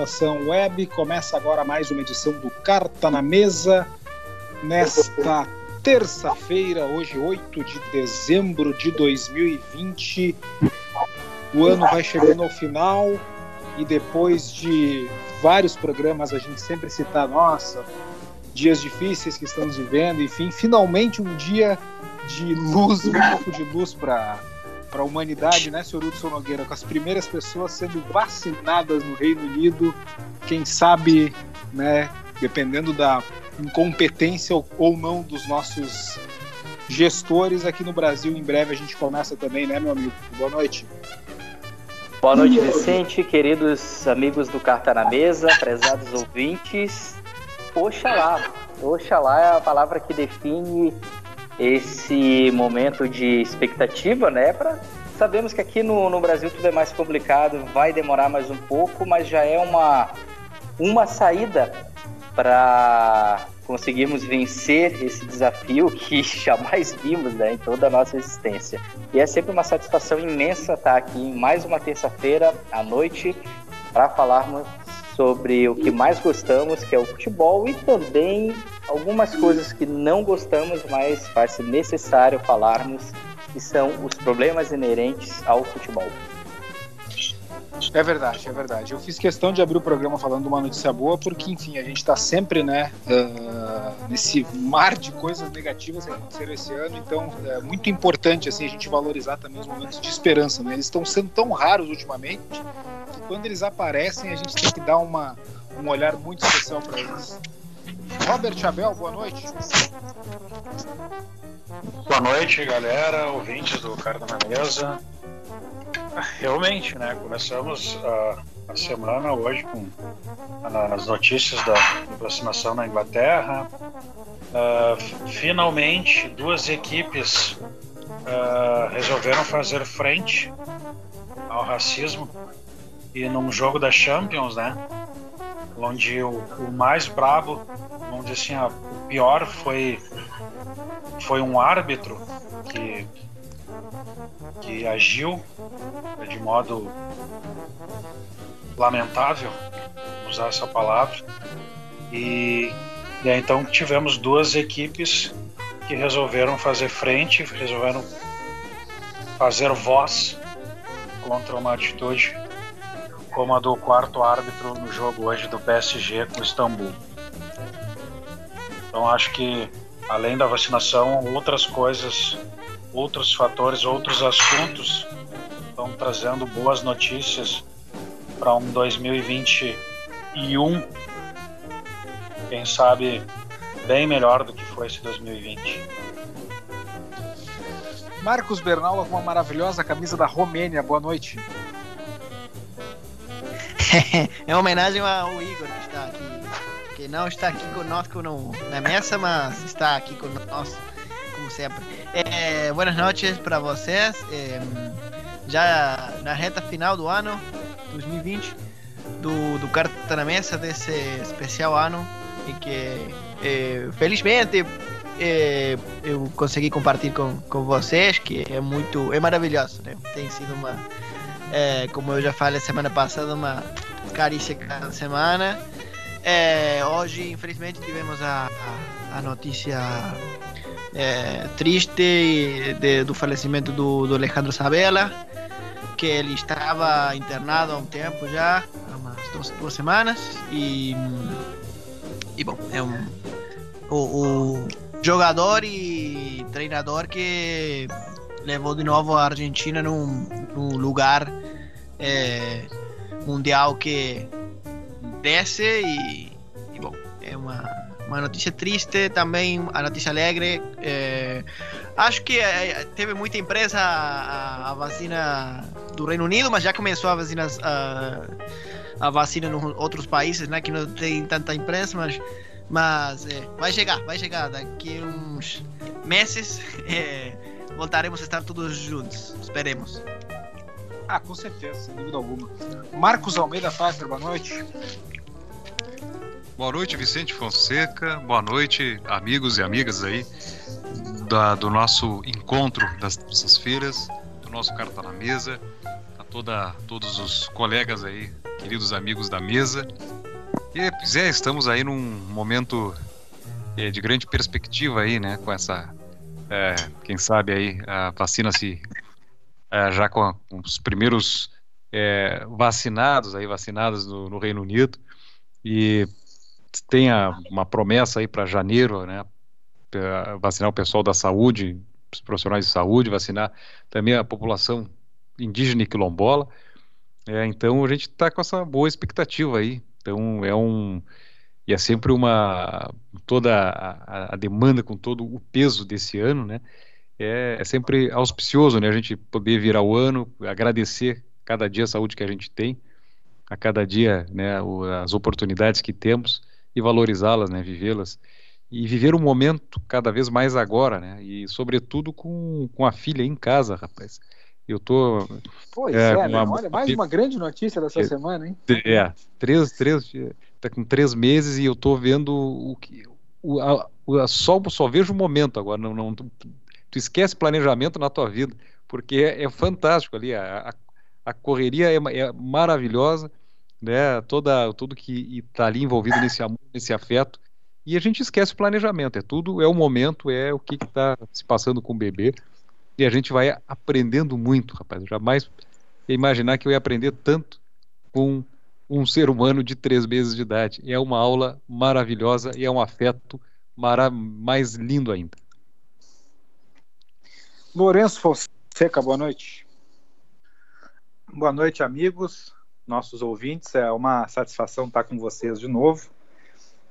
Estação Web. Começa agora mais uma edição do Carta na Mesa. Nesta terça-feira, hoje 8 de dezembro de 2020. O ano vai chegando ao final e depois de vários programas a gente sempre cita, nossa, dias difíceis que estamos vivendo, enfim, finalmente um dia de luz, um pouco de luz para para a humanidade, né, senhor Hudson Nogueira, com as primeiras pessoas sendo vacinadas no Reino Unido, quem sabe, né, dependendo da incompetência ou não dos nossos gestores aqui no Brasil, em breve a gente começa também, né, meu amigo? Boa noite. Boa noite, Vicente, queridos amigos do Carta na Mesa, prezados ouvintes. Oxalá, Oxalá é a palavra que define esse momento de expectativa, né? Pra, sabemos que aqui no, no Brasil tudo é mais complicado, vai demorar mais um pouco, mas já é uma, uma saída para conseguirmos vencer esse desafio que jamais vimos né, em toda a nossa existência. E é sempre uma satisfação imensa estar aqui em mais uma terça-feira à noite para falarmos sobre o que mais gostamos, que é o futebol, e também algumas coisas que não gostamos, mas faz necessário falarmos, que são os problemas inerentes ao futebol. É verdade, é verdade. Eu fiz questão de abrir o programa falando uma notícia boa, porque, enfim, a gente está sempre, né, uh, nesse mar de coisas negativas que aconteceram esse ano, então é muito importante, assim, a gente valorizar também os momentos de esperança, né? Eles estão sendo tão raros ultimamente quando eles aparecem, a gente tem que dar uma, um olhar muito especial para eles. Robert Abel, boa noite. Boa noite, galera, ouvintes do Carta na Mesa. Realmente, né? Começamos a, a semana hoje com as notícias da aproximação na Inglaterra. Uh, finalmente, duas equipes uh, resolveram fazer frente ao racismo e num jogo da Champions, né? Onde o, o mais brabo, vamos dizer assim, a, o pior foi foi um árbitro que que agiu de modo lamentável, usar essa palavra, e, e aí, então tivemos duas equipes que resolveram fazer frente, resolveram fazer voz contra uma atitude como a do quarto árbitro no jogo hoje do PSG com o Istambul. Então acho que além da vacinação, outras coisas, outros fatores, outros assuntos estão trazendo boas notícias para um 2021, quem sabe bem melhor do que foi esse 2020. Marcos Bernal com uma maravilhosa camisa da Romênia. Boa noite. é uma homenagem ao Igor que está aqui, que não está aqui conosco no, na mesa, mas está aqui conosco, como sempre. É, boas noites para vocês. É, já na reta final do ano 2020, do, do Carta na Mesa, desse especial ano, e que é, felizmente é, eu consegui compartilhar com, com vocês, que é muito, é maravilhoso, né? Tem sido uma é, como eu já falei semana passada, uma carícia cada semana. É, hoje, infelizmente, tivemos a, a, a notícia é, triste de, do falecimento do, do, Alejandro Sabela, que ele estava internado há um tempo já, há umas duas, duas semanas, e, e bom, é um, o, o jogador e treinador que levou de novo a Argentina num, num lugar é, mundial que desce e, e, bom, é uma, uma notícia triste, também a notícia alegre. É, acho que é, teve muita empresa a, a, vacina do Reino Unido, mas já começou a vacina a, a vacina em outros países, né? Que não tem tanta imprensa, mas, mas é, vai chegar, vai chegar. Daqui uns meses é, voltaremos a estar todos juntos. Esperemos. Ah, com certeza, sem dúvida alguma. Marcos Almeida Pfeiffer, boa noite. Boa noite, Vicente Fonseca. Boa noite, amigos e amigas aí da, do nosso encontro das terças-feiras, do nosso Carta na Mesa, a toda, todos os colegas aí, queridos amigos da mesa. E, Zé, estamos aí num momento é, de grande perspectiva aí, né, com essa, é, quem sabe aí, a vacina se, é, já com, a, com, os primeiros é, vacinados aí, vacinados no, no Reino Unido, e tem uma promessa aí para janeiro, né? Vacinar o pessoal da saúde, os profissionais de saúde, vacinar também a população indígena e quilombola. É, então a gente está com essa boa expectativa aí. Então é um e é sempre uma toda a, a, demanda com todo o peso desse ano, né? É, é, sempre auspicioso, né? A gente poder virar o ano, agradecer cada dia a saúde que a gente tem, a cada dia, né? as oportunidades que temos e valorizá-las, né, vivê-las e viver o momento cada vez mais agora, né, e sobretudo com, com a filha em casa, rapaz. Eu tô. Pois é, é né? olha, mais uma grande notícia dessa é, semana, hein? É, três, três, tá com três meses e eu tô vendo o que. O, a, a, só, só vejo o momento agora. Não, não, tu, esquece planejamento na tua vida, porque é, é fantástico ali. A, a, correria é, é maravilhosa né? Toda, tudo que está ali envolvido nesse amor, nesse afeto. E a gente esquece o planejamento. É tudo, é o momento, é o que está se passando com o bebê. E a gente vai aprendendo muito, rapaz. Eu jamais imaginar que eu ia aprender tanto com um ser humano de três meses de idade. É uma aula maravilhosa e é um afeto mais lindo ainda. Lourenço Fonseca, boa noite. Boa noite, amigos nossos ouvintes. É uma satisfação estar com vocês de novo.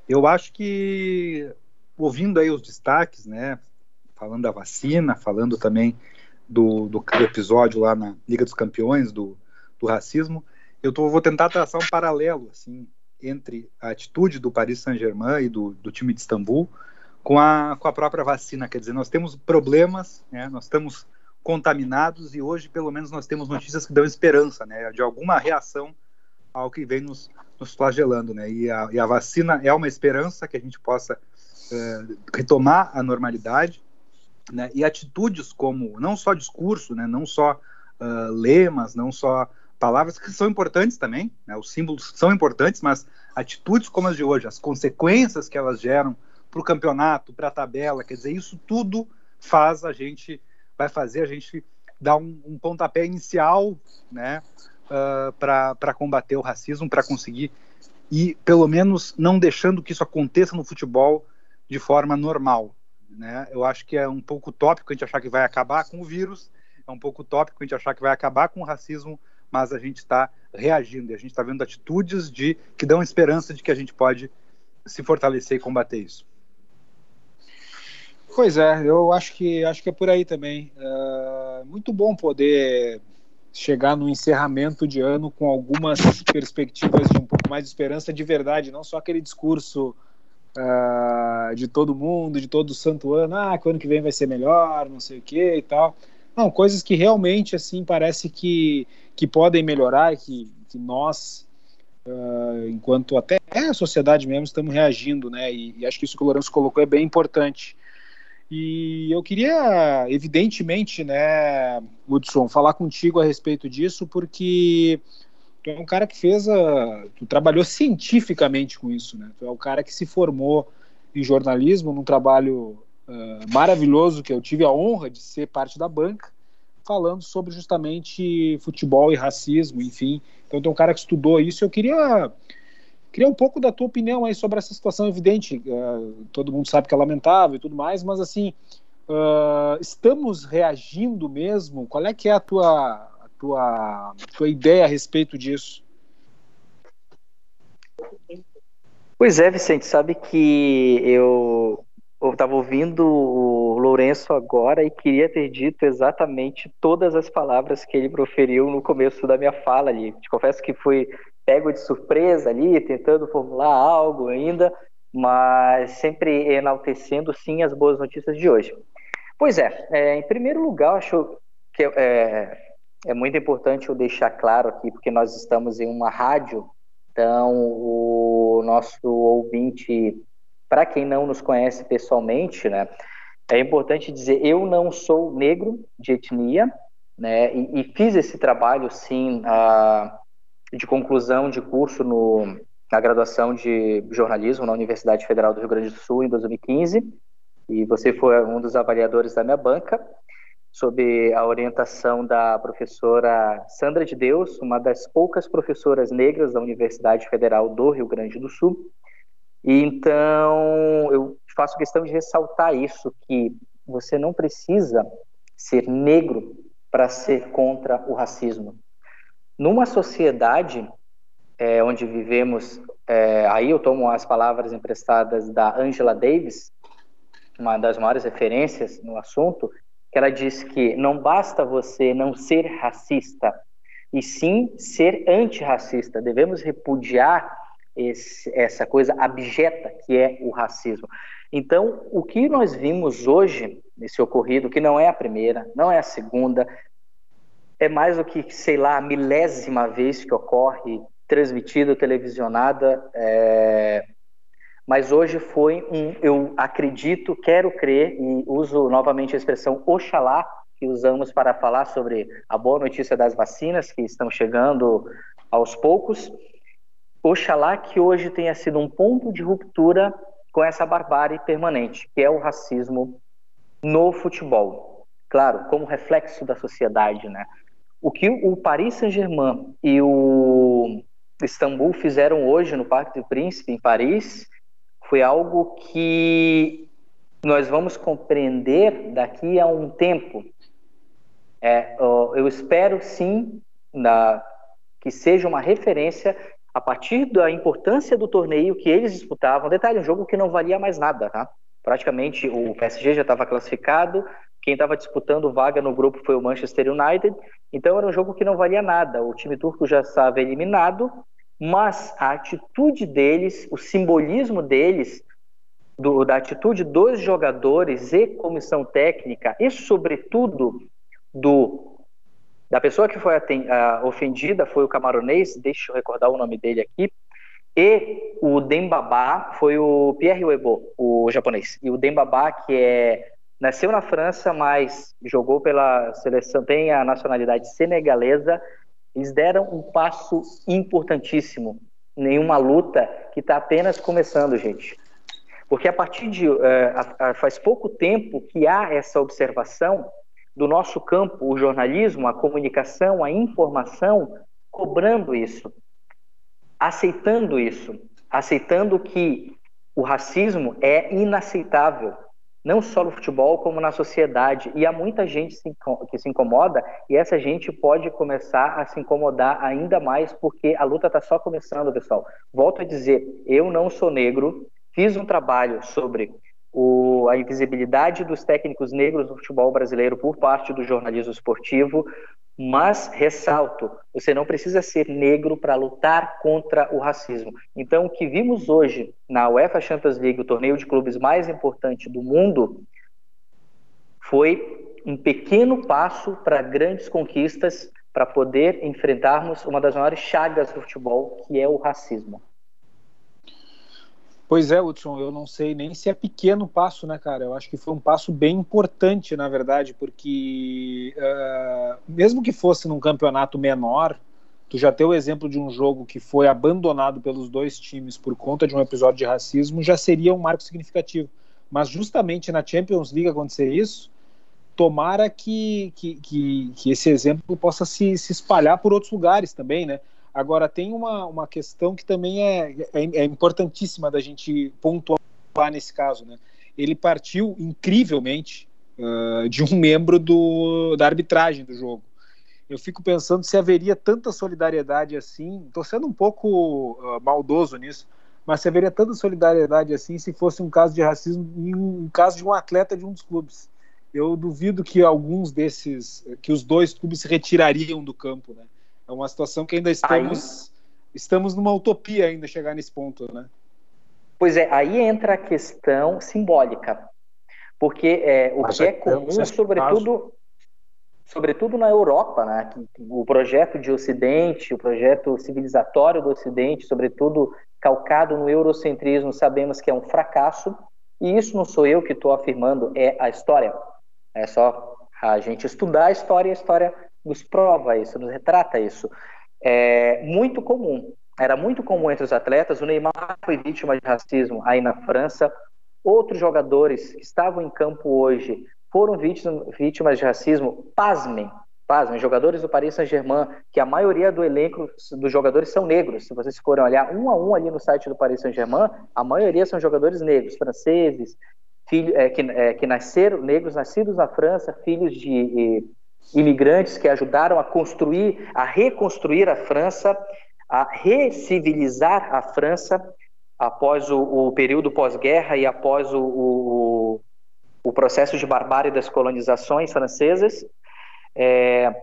Eu acho que, ouvindo aí os destaques, né, falando da vacina, falando também do, do episódio lá na Liga dos Campeões, do, do racismo, eu tô, vou tentar traçar um paralelo assim entre a atitude do Paris Saint-Germain e do, do time de Istambul com a, com a própria vacina. Quer dizer, nós temos problemas, né, nós estamos contaminados e hoje pelo menos nós temos notícias que dão esperança, né, de alguma reação ao que vem nos, nos flagelando, né, e a, e a, vacina é uma esperança que a gente possa é, retomar a normalidade, né, e atitudes como não só discurso, né, não só uh, lemas, não só palavras que são importantes também, né, os símbolos são importantes, mas atitudes como as de hoje, as consequências que elas geram para o campeonato, para a tabela, quer dizer, isso tudo faz a gente vai fazer a gente dar um, um pontapé inicial, né, uh, ah, para combater o racismo, para conseguir e pelo menos não deixando que isso aconteça no futebol de forma normal, né? Eu acho que é um pouco tópico a gente achar que vai acabar com o vírus, é um pouco tópico a gente achar que vai acabar com o racismo, mas a gente está reagindo, e a gente está vendo atitudes de que dão esperança de que a gente pode se fortalecer e combater isso. Pois é, eu acho que acho que é por aí também. É muito bom poder chegar no encerramento de ano com algumas perspectivas de um pouco mais de esperança de verdade, não só aquele discurso uh, de todo mundo, de todo santo ano, ah, que o ano que vem vai ser melhor, não sei o que e tal. Não, coisas que realmente assim parece que, que podem melhorar, que, que nós Uh, enquanto até a sociedade mesmo estamos reagindo, né? E, e, acho que isso que o Lourenço colocou é bem importante. E eu queria, evidentemente, né, Hudson, falar contigo a respeito disso, porque tu é um cara que fez a. Tu trabalhou cientificamente com isso, né? Tu é o cara que se formou em jornalismo num trabalho uh, maravilhoso que eu tive a honra de ser parte da banca, falando sobre justamente futebol e racismo, enfim. Então, tu é um cara que estudou isso. Eu queria Queria um pouco da tua opinião aí sobre essa situação evidente. Uh, todo mundo sabe que é lamentável e tudo mais, mas assim, uh, estamos reagindo mesmo? Qual é que é a tua, a tua, tua ideia a respeito disso? Pois é, Vicente, sabe que eu eu estava ouvindo o Lourenço agora e queria ter dito exatamente todas as palavras que ele proferiu no começo da minha fala ali. Te confesso que fui pego de surpresa ali, tentando formular algo ainda, mas sempre enaltecendo sim as boas notícias de hoje. Pois é, é em primeiro lugar, acho que é, é muito importante eu deixar claro aqui, porque nós estamos em uma rádio, então o nosso ouvinte para quem não nos conhece pessoalmente, né, é importante dizer, eu não sou negro de etnia, né, e, e fiz esse trabalho, sim, de conclusão de curso no, na graduação de jornalismo na Universidade Federal do Rio Grande do Sul em 2015, e você foi um dos avaliadores da minha banca, sob a orientação da professora Sandra de Deus, uma das poucas professoras negras da Universidade Federal do Rio Grande do Sul, então, eu faço questão de ressaltar isso, que você não precisa ser negro para ser contra o racismo. Numa sociedade é, onde vivemos, é, aí eu tomo as palavras emprestadas da Angela Davis, uma das maiores referências no assunto, que ela diz que não basta você não ser racista, e sim ser antirracista. Devemos repudiar esse, essa coisa abjeta que é o racismo. Então, o que nós vimos hoje nesse ocorrido, que não é a primeira, não é a segunda, é mais do que, sei lá, a milésima vez que ocorre, transmitida, televisionada, é... mas hoje foi um, eu acredito, quero crer, e uso novamente a expressão Oxalá, que usamos para falar sobre a boa notícia das vacinas que estão chegando aos poucos, Oxalá que hoje tenha sido um ponto de ruptura com essa barbárie permanente, que é o racismo no futebol. Claro, como reflexo da sociedade, né? O que o Paris Saint-Germain e o Istambul fizeram hoje no Parque do Príncipe, em Paris, foi algo que nós vamos compreender daqui a um tempo. É, eu espero sim na, que seja uma referência a partir da importância do torneio que eles disputavam. Detalhe, um jogo que não valia mais nada, tá? Praticamente o PSG já estava classificado, quem estava disputando vaga no grupo foi o Manchester United, então era um jogo que não valia nada. O time turco já estava eliminado, mas a atitude deles, o simbolismo deles, do, da atitude dos jogadores e comissão técnica, e sobretudo do da pessoa que foi uh, ofendida foi o camaronês, deixa eu recordar o nome dele aqui, e o Dembaba foi o Pierre Weibo, o japonês. E o Dembaba, que é nasceu na França, mas jogou pela seleção, tem a nacionalidade senegalesa, eles deram um passo importantíssimo em uma luta que está apenas começando, gente. Porque a partir de. Uh, faz pouco tempo que há essa observação do nosso campo, o jornalismo, a comunicação, a informação, cobrando isso, aceitando isso, aceitando que o racismo é inaceitável, não só no futebol, como na sociedade. E há muita gente que se incomoda, e essa gente pode começar a se incomodar ainda mais, porque a luta está só começando, pessoal. Volto a dizer: eu não sou negro, fiz um trabalho sobre o, a invisibilidade dos técnicos negros no futebol brasileiro por parte do jornalismo esportivo, mas ressalto, você não precisa ser negro para lutar contra o racismo. Então, o que vimos hoje na UEFA Champions League, o torneio de clubes mais importante do mundo, foi um pequeno passo para grandes conquistas para poder enfrentarmos uma das maiores chagas do futebol, que é o racismo. Pois é, Hudson, eu não sei nem se é pequeno passo, né, cara? Eu acho que foi um passo bem importante, na verdade, porque uh, mesmo que fosse num campeonato menor, tu já ter o exemplo de um jogo que foi abandonado pelos dois times por conta de um episódio de racismo já seria um marco significativo. Mas justamente na Champions League acontecer isso, tomara que, que, que, que esse exemplo possa se, se espalhar por outros lugares também, né? Agora, tem uma, uma questão que também é, é, é importantíssima da gente pontuar nesse caso. Né? Ele partiu incrivelmente uh, de um membro do, da arbitragem do jogo. Eu fico pensando se haveria tanta solidariedade assim. Estou sendo um pouco uh, maldoso nisso, mas você veria tanta solidariedade assim se fosse um caso de racismo em um caso de um atleta de um dos clubes. Eu duvido que alguns desses, que os dois clubes se retirariam do campo, né? É uma situação que ainda estamos aí... estamos numa utopia ainda chegar nesse ponto, né? Pois é, aí entra a questão simbólica, porque é, o Mas que é comum, sobretudo, sobretudo na Europa, né? o projeto de Ocidente, o projeto civilizatório do Ocidente, sobretudo calcado no eurocentrismo, sabemos que é um fracasso, e isso não sou eu que estou afirmando, é a história. É só a gente estudar a história e a história nos prova isso, nos retrata isso. É muito comum, era muito comum entre os atletas, o Neymar foi vítima de racismo aí na França, outros jogadores que estavam em campo hoje foram vítimas de racismo, pasmem, pasmem, jogadores do Paris Saint-Germain, que a maioria do elenco dos jogadores são negros. Se vocês forem olhar um a um ali no site do Paris Saint-Germain, a maioria são jogadores negros, franceses, filho, é, que, é, que nasceram, negros nascidos na França, filhos de imigrantes que ajudaram a construir, a reconstruir a França, a recivilizar a França após o, o período pós-guerra e após o, o, o processo de barbárie das colonizações francesas. É,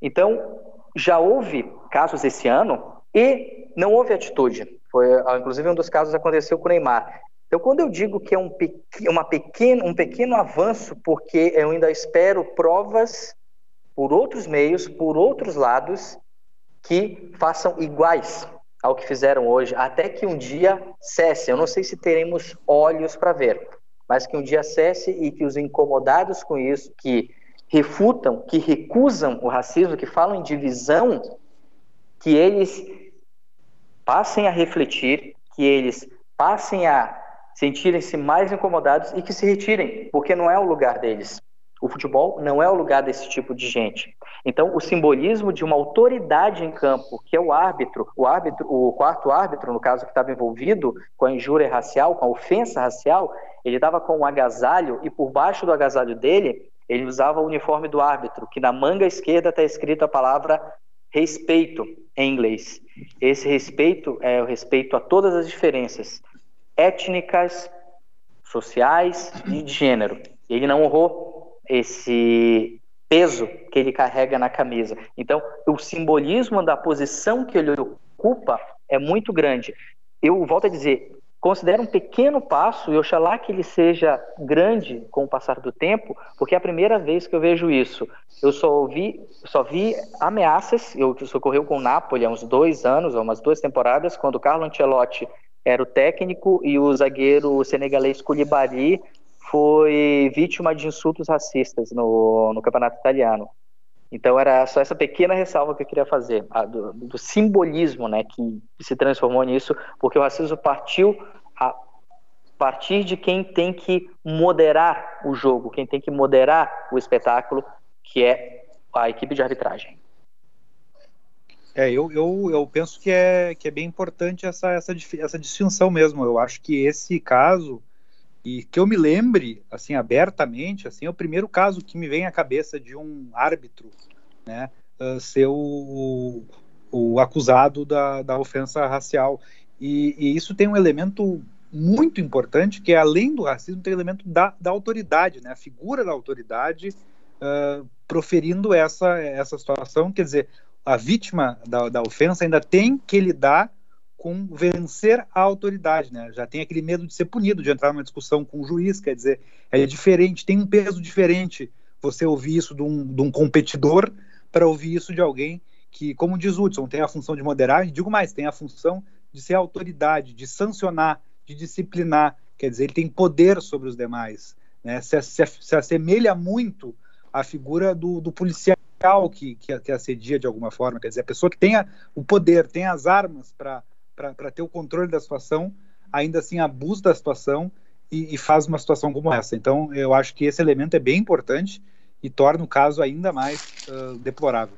então, já houve casos esse ano e não houve atitude. Foi, inclusive, um dos casos aconteceu com o Neymar. Então, quando eu digo que é um, uma pequeno, um pequeno avanço, porque eu ainda espero provas por outros meios, por outros lados, que façam iguais ao que fizeram hoje, até que um dia cesse. Eu não sei se teremos olhos para ver, mas que um dia cesse e que os incomodados com isso, que refutam, que recusam o racismo, que falam em divisão, que eles passem a refletir, que eles passem a sentirem-se mais incomodados e que se retirem, porque não é o lugar deles. O futebol não é o lugar desse tipo de gente. Então, o simbolismo de uma autoridade em campo, que é o árbitro, o árbitro, o quarto árbitro, no caso que estava envolvido com a injúria racial, com a ofensa racial, ele estava com um agasalho e por baixo do agasalho dele, ele usava o uniforme do árbitro, que na manga esquerda está escrito a palavra respeito em inglês. Esse respeito é o respeito a todas as diferenças étnicas, sociais e de gênero. Ele não honrou esse peso que ele carrega na camisa. Então, o simbolismo da posição que ele ocupa é muito grande. Eu volto a dizer, considero um pequeno passo e oxalá que ele seja grande com o passar do tempo, porque é a primeira vez que eu vejo isso. Eu só ouvi, só vi ameaças, eu, isso ocorreu com o Napoli há uns dois anos, ou umas duas temporadas, quando o Carlo Ancelotti era o técnico e o zagueiro senegalês Koulibaly foi vítima de insultos racistas no, no campeonato italiano. Então era só essa pequena ressalva que eu queria fazer, do, do, simbolismo né, que, se transformou nisso, porque o racismo partiu a partir de quem tem que moderar o jogo, quem tem que moderar o espetáculo, que é a equipe de arbitragem. É, eu, eu, eu penso que é, que é bem importante essa, essa, essa distinção mesmo. Eu acho que esse caso, e que eu me lembre, assim, abertamente, assim, é o primeiro caso que me vem à cabeça de um árbitro, né, uh, ser o, o acusado da, da ofensa racial. E, e, isso tem um elemento muito importante, que é, além do racismo, tem o elemento da, da autoridade, né, a figura da autoridade uh, proferindo essa, essa situação. Quer dizer, a vítima da, da ofensa ainda tem que lidar com vencer a autoridade, né? Já tem aquele medo de ser punido, de entrar numa discussão com o juiz, quer dizer, é diferente, tem um peso diferente você ouvir isso de um, de um competidor para ouvir isso de alguém que, como diz Hudson, tem a função de moderar, e digo mais, tem a função de ser autoridade, de sancionar, de disciplinar, quer dizer, ele tem poder sobre os demais, né? Se, se, se assemelha muito à figura do, do policial que, que, assedia de alguma forma, quer dizer, a pessoa que tenha o poder, tem as armas para ter o controle da situação, ainda assim abusa da situação e, e, faz uma situação como essa. Então, eu acho que esse elemento é bem importante e torna o caso ainda mais uh, deplorável.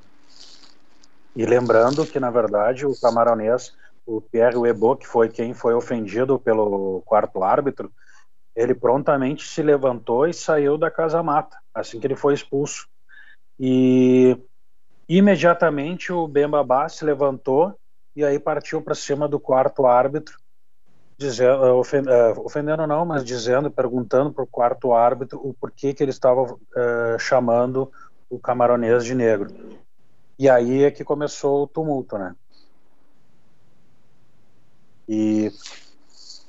E lembrando que, na verdade, o camaronês, o Pierre Webo, que foi quem foi ofendido pelo quarto árbitro, ele prontamente se levantou e saiu da casa mata, assim que ele foi expulso. E imediatamente o Bembabá se levantou e aí partiu para cima do quarto árbitro dizendo, uh, ofend, uh, ofendendo não, mas dizendo, perguntando para o quarto árbitro o porquê que ele estava uh, chamando o camaronês de negro. E aí é que começou o tumulto, né? E,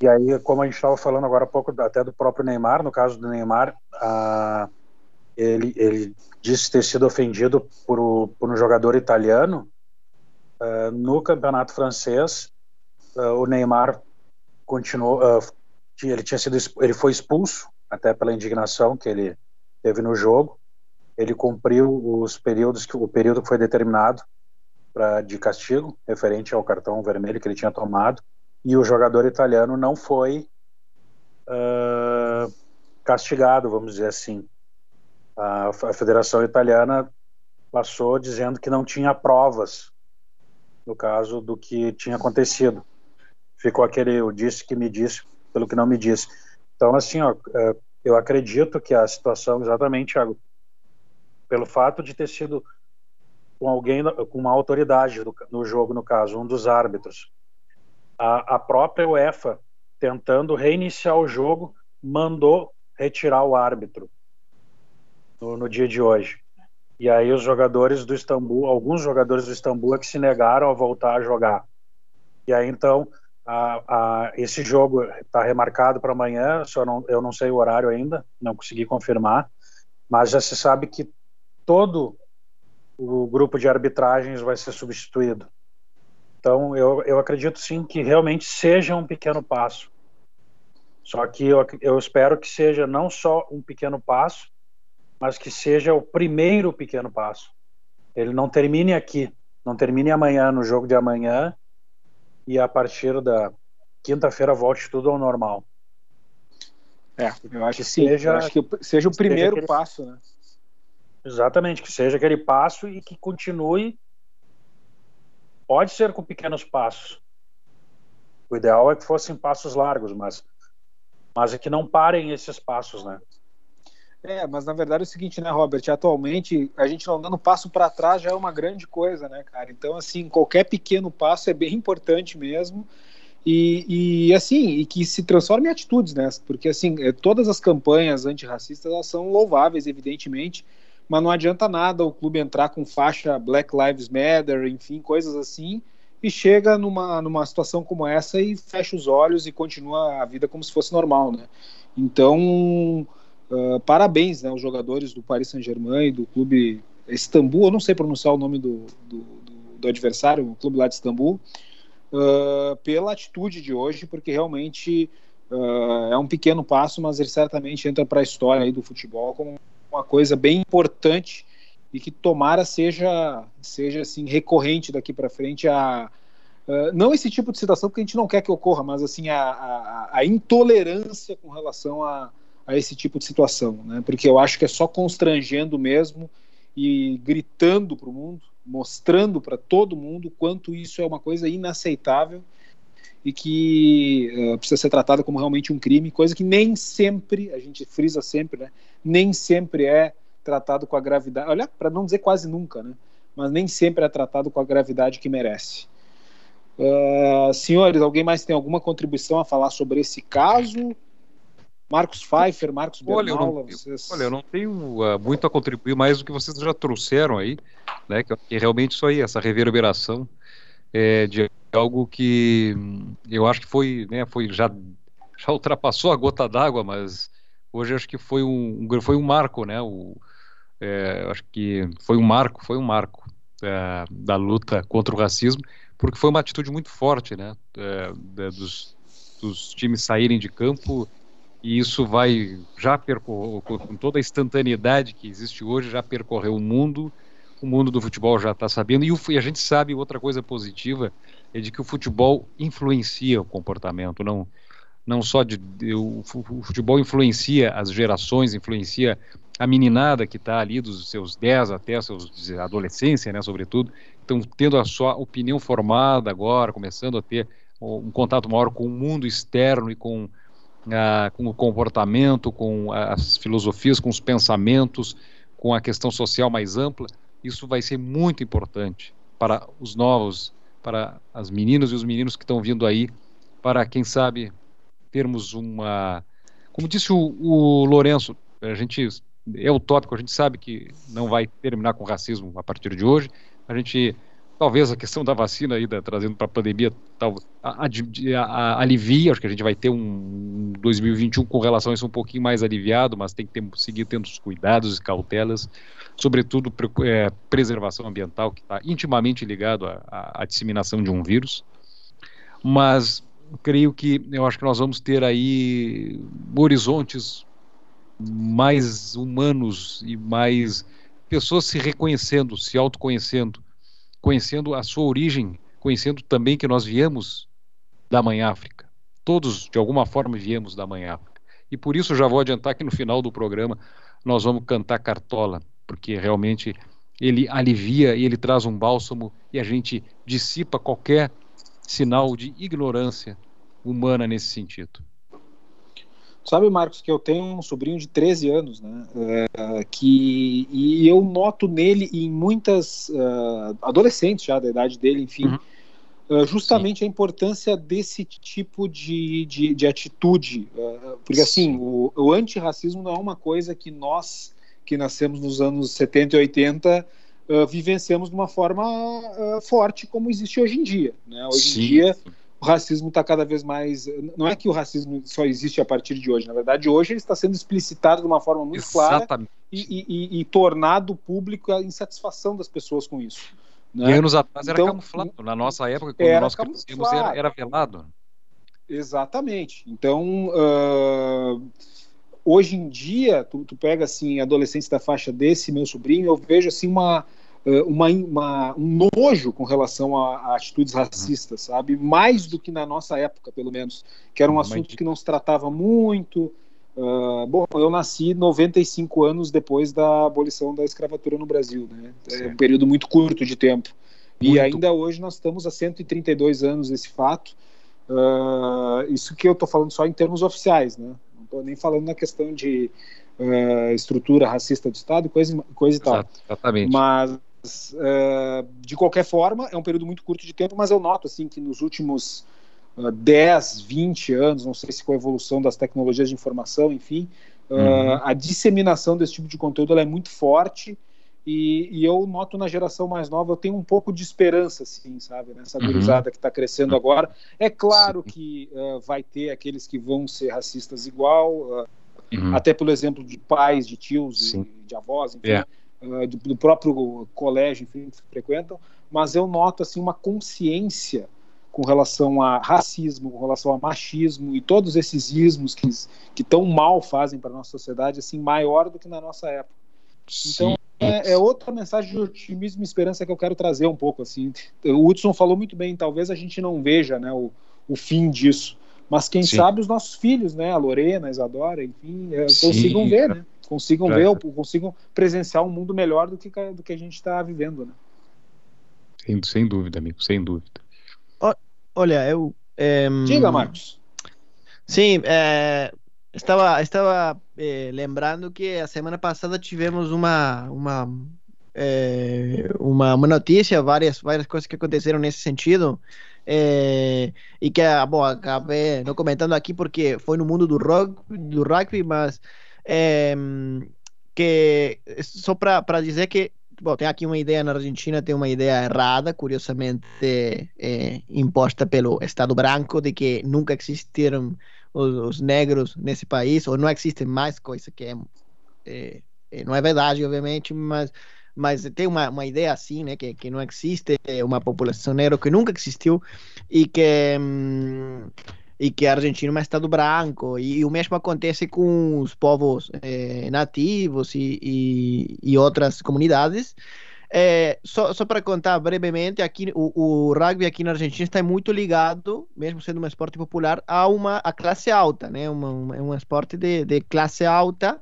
e aí, como a gente estava falando agora há pouco até do próprio Neymar, no caso do Neymar, a, ele, ele disse ter sido ofendido por, por um jogador italiano uh, no campeonato francês. Uh, o Neymar continuou, uh, ele tinha sido, ele foi expulso até pela indignação que ele teve no jogo. Ele cumpriu os períodos que o período que foi determinado para de castigo referente ao cartão vermelho que ele tinha tomado e o jogador italiano não foi castigado, vamos dizer assim. A, a, Federação Italiana passou dizendo que não tinha provas no caso do que tinha acontecido. Ficou aquele eu disse que me disse pelo que não me disse. Então, assim, ó, é, eu acredito que a situação, exatamente, Thiago, pelo fato de ter sido com alguém, com uma autoridade no jogo, no caso, um dos árbitros, a, a própria UEFA, tentando reiniciar o jogo, mandou retirar o árbitro no, no, dia de hoje. E aí os jogadores do Istambul, alguns jogadores do Istambul é que se negaram a voltar a jogar. E aí então a, a, esse jogo está remarcado para amanhã, só não, eu não sei o horário ainda, não consegui confirmar, mas já se sabe que todo o grupo de arbitragens vai ser substituído. Então, eu, eu acredito sim que realmente seja um pequeno passo. Só que eu, eu espero que seja não só um pequeno passo, mas que seja o primeiro pequeno passo. Ele não termine aqui, não termine amanhã, no jogo de amanhã, e a partir da quinta-feira volte tudo ao normal. É, eu acho que, que sim. Seja, acho que seja o primeiro seja aquele, passo, né? Exatamente, que seja aquele passo e que continue Pode ser com pequenos passos. O ideal é que fossem passos largos, mas, mas é que não parem esses passos, né? É, mas na verdade é o seguinte, né, Robert? Atualmente, a gente não dando passo para trás já é uma grande coisa, né, cara? Então, assim, qualquer pequeno passo é bem importante mesmo. E, e assim, e que se transforme em atitudes, né? Porque, assim, é, todas as campanhas antirracistas elas são louváveis, evidentemente, mas não adianta nada o clube entrar com faixa Black Lives Matter, enfim, coisas assim, e chega numa, numa situação como essa e fecha os olhos e continua a vida como se fosse normal, né? Então, uh, parabéns né, aos jogadores do Paris Saint-Germain e do clube Istambul, eu não sei pronunciar o nome do, do, do, do adversário, o clube lá de Istambul, uh, pela atitude de hoje, porque realmente uh, é um pequeno passo, mas ele certamente entra para a história do futebol como uma coisa bem importante e que tomara seja seja assim recorrente daqui para frente a uh, não esse tipo de situação que a gente não quer que ocorra, mas assim a, a, a intolerância com relação a, a, esse tipo de situação, né? Porque eu acho que é só constrangendo mesmo e gritando para o mundo, mostrando para todo mundo quanto isso é uma coisa inaceitável e que uh, precisa ser tratada como realmente um crime, coisa que nem sempre, a gente frisa sempre, né, nem sempre é tratado com a gravidade, olha, para não dizer quase nunca, né, mas nem sempre é tratado com a gravidade que merece. Uh, senhores, alguém mais tem alguma contribuição a falar sobre esse caso? Marcos Pfeiffer, Marcos olha, eu não, vocês... olha, eu não tenho uh, muito a contribuir mais do que vocês já trouxeram aí, né, que, que realmente isso aí, essa reverberação é, de algo que eu acho que foi, né, foi já, já ultrapassou a gota d'água, mas hoje acho que foi um, foi um marco, né? O, é, acho que foi um marco, foi um marco é, da luta contra o racismo, porque foi uma atitude muito forte, né? É, dos, dos times saírem de campo e isso vai já percorrer com toda a instantaneidade que existe hoje, já percorreu o mundo. O mundo do futebol já está sabendo, e, o, e, a gente sabe outra coisa positiva é de que o futebol influencia o comportamento, não, não só de, de o, futebol influencia as gerações, influencia a meninada que está ali dos seus 10 até seus adolescência, né, sobretudo, estão tendo a sua opinião formada agora, começando a ter um contato maior com o mundo externo e com, a, com o comportamento, com as filosofias, com os pensamentos, com a questão social mais ampla. Isso vai ser muito importante para os novos, para as meninas e os meninos que estão vindo aí para, quem sabe, termos uma. Como disse o, o Lourenço, a gente é utópico, a gente sabe que não vai terminar com racismo a partir de hoje. A gente talvez a questão da vacina aí, trazendo para a pandemia, tal, a, a, a, alivia, acho que a gente vai ter um 2021 com relação a isso um pouquinho mais aliviado, mas tem que ter, seguir tendo os cuidados e cautelas, sobretudo é, preservação ambiental, que está intimamente ligado à disseminação de um vírus. Mas creio que eu acho que nós vamos ter aí horizontes mais humanos e mais pessoas se reconhecendo, se autoconhecendo, conhecendo a sua origem, conhecendo também que nós viemos da Mãe África. Todos, de alguma forma, viemos da Mãe África. E por isso já vou adiantar que no final do programa nós vamos cantar Cartola, porque realmente ele alivia e ele traz um bálsamo e a gente dissipa qualquer sinal de ignorância humana nesse sentido. Sabe, Marcos, que eu tenho um sobrinho de 13 anos, né? Uh, que, e eu noto nele em muitas uh, adolescentes já da idade dele, enfim, uhum. uh, justamente Sim. a importância desse tipo de, de, de atitude. porque, assim, o, o antirracismo não é uma coisa que nós, que nascemos nos anos 70 e 80, vivenciamos de uma forma forte como existe hoje em dia. Né? Hoje Sim. em dia o racismo está cada vez mais. Não é que o racismo só existe a partir de hoje, na verdade, hoje ele está sendo explicitado de uma forma muito Exatamente. clara e, e, e, tornado público a insatisfação das pessoas com isso. Né? E anos atrás era então, camuflado. Na nossa época, quando era nós crescemos, era, era, velado. Exatamente. Então, uh, hoje em dia, tu, tu pega assim, adolescentes da faixa desse meu sobrinho, eu vejo assim uma uma, uma, um nojo com relação a, a, atitudes racistas, sabe? Mais do que na nossa época, pelo menos, que era um assunto que não se tratava muito. Uh, bom, eu nasci 95 anos depois da abolição da escravatura no Brasil, né? É um período muito curto de tempo. Muito. E ainda hoje nós estamos a 132 anos desse fato. Uh, isso que eu estou falando só em termos oficiais, né? Não estou nem falando na questão de uh, estrutura racista do Estado, coisa, coisa e tal. Exatamente. Mas uh, de qualquer forma, é um período muito curto de tempo, mas eu noto assim que nos últimos uh, 10, 20 anos, não sei se com a evolução das tecnologias de informação, enfim, uh, uhum. a disseminação desse tipo de conteúdo é muito forte. E, e, eu noto na geração mais nova, eu tenho um pouco de esperança, assim, sabe, nessa uhum. gurizada que está crescendo uhum. agora. É claro Sim. que uh, vai ter aqueles que vão ser racistas igual, uh, uhum. até pelo exemplo de pais, de tios, e, de avós, enfim. Yeah. Ah, do, do, próprio colégio, enfim, que frequentam, mas eu noto assim uma consciência com relação a racismo, com relação a machismo e todos esses ismos que, que tão mal fazem para a nossa sociedade, assim, maior do que na nossa época. Então, é, é, outra mensagem de otimismo e esperança que eu quero trazer um pouco, assim. O Hudson falou muito bem, talvez a gente não veja, né, o, o fim disso, mas quem Sim. sabe os nossos filhos, né, a Lorena, a Isadora, enfim, é, consigam ver, né? Consigam ver, consigam presenciar um mundo melhor do que, do que a gente está vivendo, né? Sem, sem dúvida, amigo, sem dúvida. Olha, eu. É, Diga, Marcos. Sim, é, estava, estava é, lembrando que a semana passada tivemos uma, uma, é, uma, uma, notícia, várias, várias coisas que aconteceram nesse sentido. É, e que, bom, acabei não comentando aqui porque foi no mundo do, rock, do rugby, mas é, que só para dizer que bom, tem aqui uma ideia na Argentina, tem uma ideia errada, curiosamente é, imposta pelo Estado branco, de que nunca existiram os, os, negros nesse país, ou não existem mais, coisa que é, é, não é verdade, obviamente, mas mas tem uma, uma ideia assim, né, que, que não existe uma população negra que nunca existiu e que hum, e que a Argentina é um estado branco, e, e o mesmo acontece com os povos é, nativos e, e, e, outras comunidades. É, só, só para contar brevemente, aqui o, o, rugby aqui na Argentina está muito ligado, mesmo sendo um esporte popular, a uma a classe alta, né? Uma, uma, é um esporte de, de classe alta,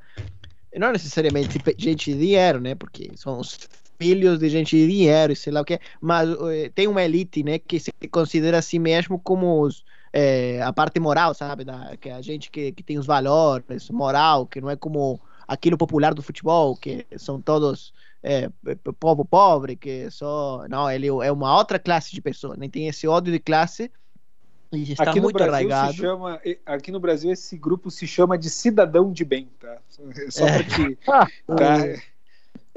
não necessariamente gente de dinheiro, né? Porque são os filhos de gente de dinheiro, sei lá o que, mas eh, tem uma elite, né? Que se considera a si mesmo como os é, a parte moral, sabe? Da, que a gente que, que tem os valores, moral, que não é como aquilo popular do futebol, que são todos é, povo pobre, que só. Não, ele é uma outra classe de pessoa, nem tem esse ódio de classe E está Aqui muito arraigado. chama, aqui no Brasil esse grupo se chama de cidadão de bem, tá? Só É. para te, tá?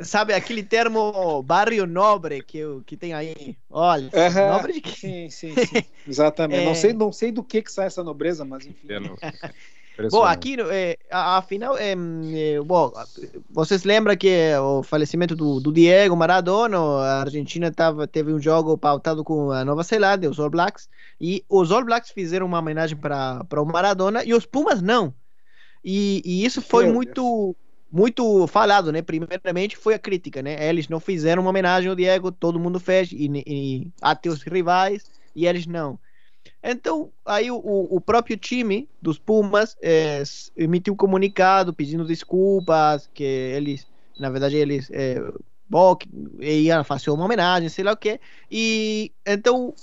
Sabe aquele termo barrio nobre que, eu- que tem aí? Olha, nobre de quê? Sim, sim, sim. Exatamente. É. Não sei, não sei do que que sai essa nobreza, mas enfim. Bom, aqui, é, a- afinal, é, é, bom, vocês lembram que o falecimento do, do Diego Maradona, a Argentina tava, teve um jogo pautado com a Nova Zelândia, os All Blacks, e os All Blacks fizeram uma homenagem para o Maradona e os Pumas não. E, e isso foi Meu muito muito falado, né? Primeiramente foi a crítica, né? Eles não fizeram uma homenagem ao Diego, todo mundo fez, e, e até os rivais, e eles não. Então, aí o, o próprio time dos Pumas s- emitiu um comunicado pedindo desculpas, que eles, na verdade, eles eh, bom, que iam fazer uma homenagem, sei lá o quê. E então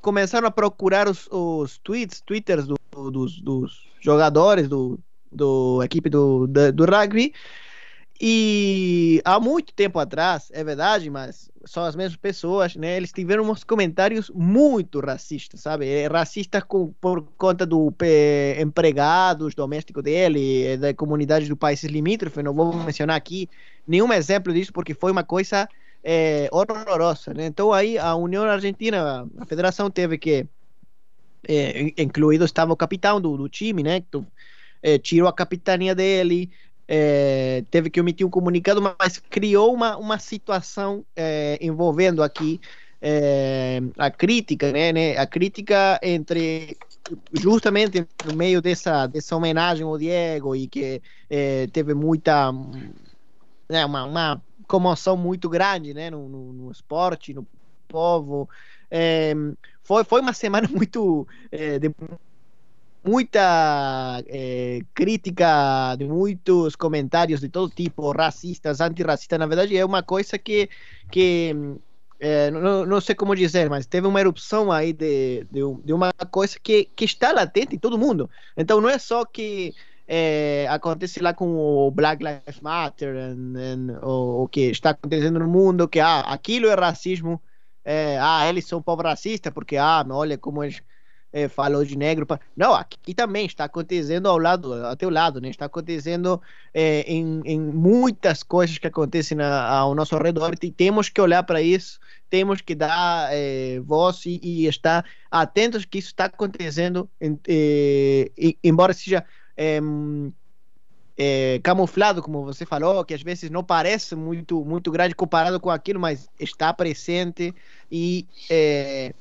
começaram a procurar os, os tweets, twitters do- dos, dos jogadores do, do equipe do, da- do rugby. E há muito tempo atrás, é verdade, mas são as mesmas pessoas, né? Eles tiveram uns comentários muito racistas, sabe? É, Racistas com, por conta do empregados domésticos dele, eh, da comunidade do países limítrofes. Não vou mencionar aqui nenhum exemplo disso, porque foi uma coisa eh, horrorosa, né? Então aí a União Argentina, a federação teve que in- incluído estava o capitão do, do time, né? Eh, tirou a capitania dele, eh, teve que emitir um comunicado, mas criou uma, uma situação eh, envolvendo aqui eh, a crítica, né, né? A crítica entre justamente no meio dessa dessa homenagem ao Diego e que eh, teve muita né, uma, uma comoção muito grande, né, no, no, no esporte, no povo. Eh, foi, foi uma semana muito eh, de muita eh, crítica, de muitos comentários de todo tipo, racistas, antirracistas. Na verdade, é uma coisa que, que eh, não, não sei como dizer, mas teve uma erupção aí de, de, de uma coisa que, que está latente em todo mundo. Então, não é só que eh, acontece lá com o Black Lives Matter, and- and- o, o que está acontecendo no mundo, que ah, aquilo é racismo, ah, eles são povo racista, porque ah, olha como eles eh, falou de negro. pa- Não, aqui também está acontecendo ao lado, ao teu lado, né? Está acontecendo eh, em, em muitas coisas que acontecem na- ao nosso redor e temos que olhar para isso, temos que dar eh, voz e, e estar atentos que isso está acontecendo, em- eh, e- embora seja em, eh, camuflado, como você falou, que às vezes não parece muito muito grande comparado com aquilo, mas está presente e eh,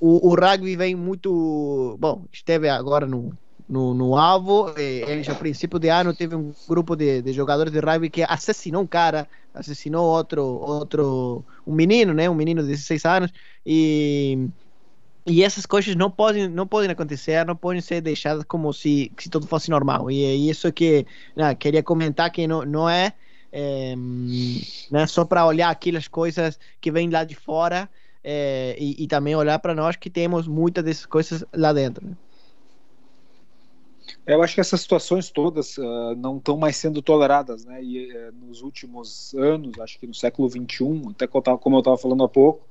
o, o rugby vem muito. Bom, esteve agora no, no, no alvo. Eles, ao princípio de ano, teve um grupo de, de jogadores de rugby que assassinou um cara, assassinou outro, outro um menino, né? Um menino de 16 anos. E, e essas coisas não podem, não podem acontecer, não podem ser deixadas como se, se tudo fosse normal. E é isso que né, queria comentar que não, não é. eh, né, só para olhar aquelas coisas que vêm lá de fora é, e, e também olhar para nós que temos muitas dessas coisas lá dentro. né? Eu acho que essas situações todas ah, não estão mais sendo toleradas, né? E eh, nos últimos anos, acho que no século XXI, até como eu estava falando há pouco,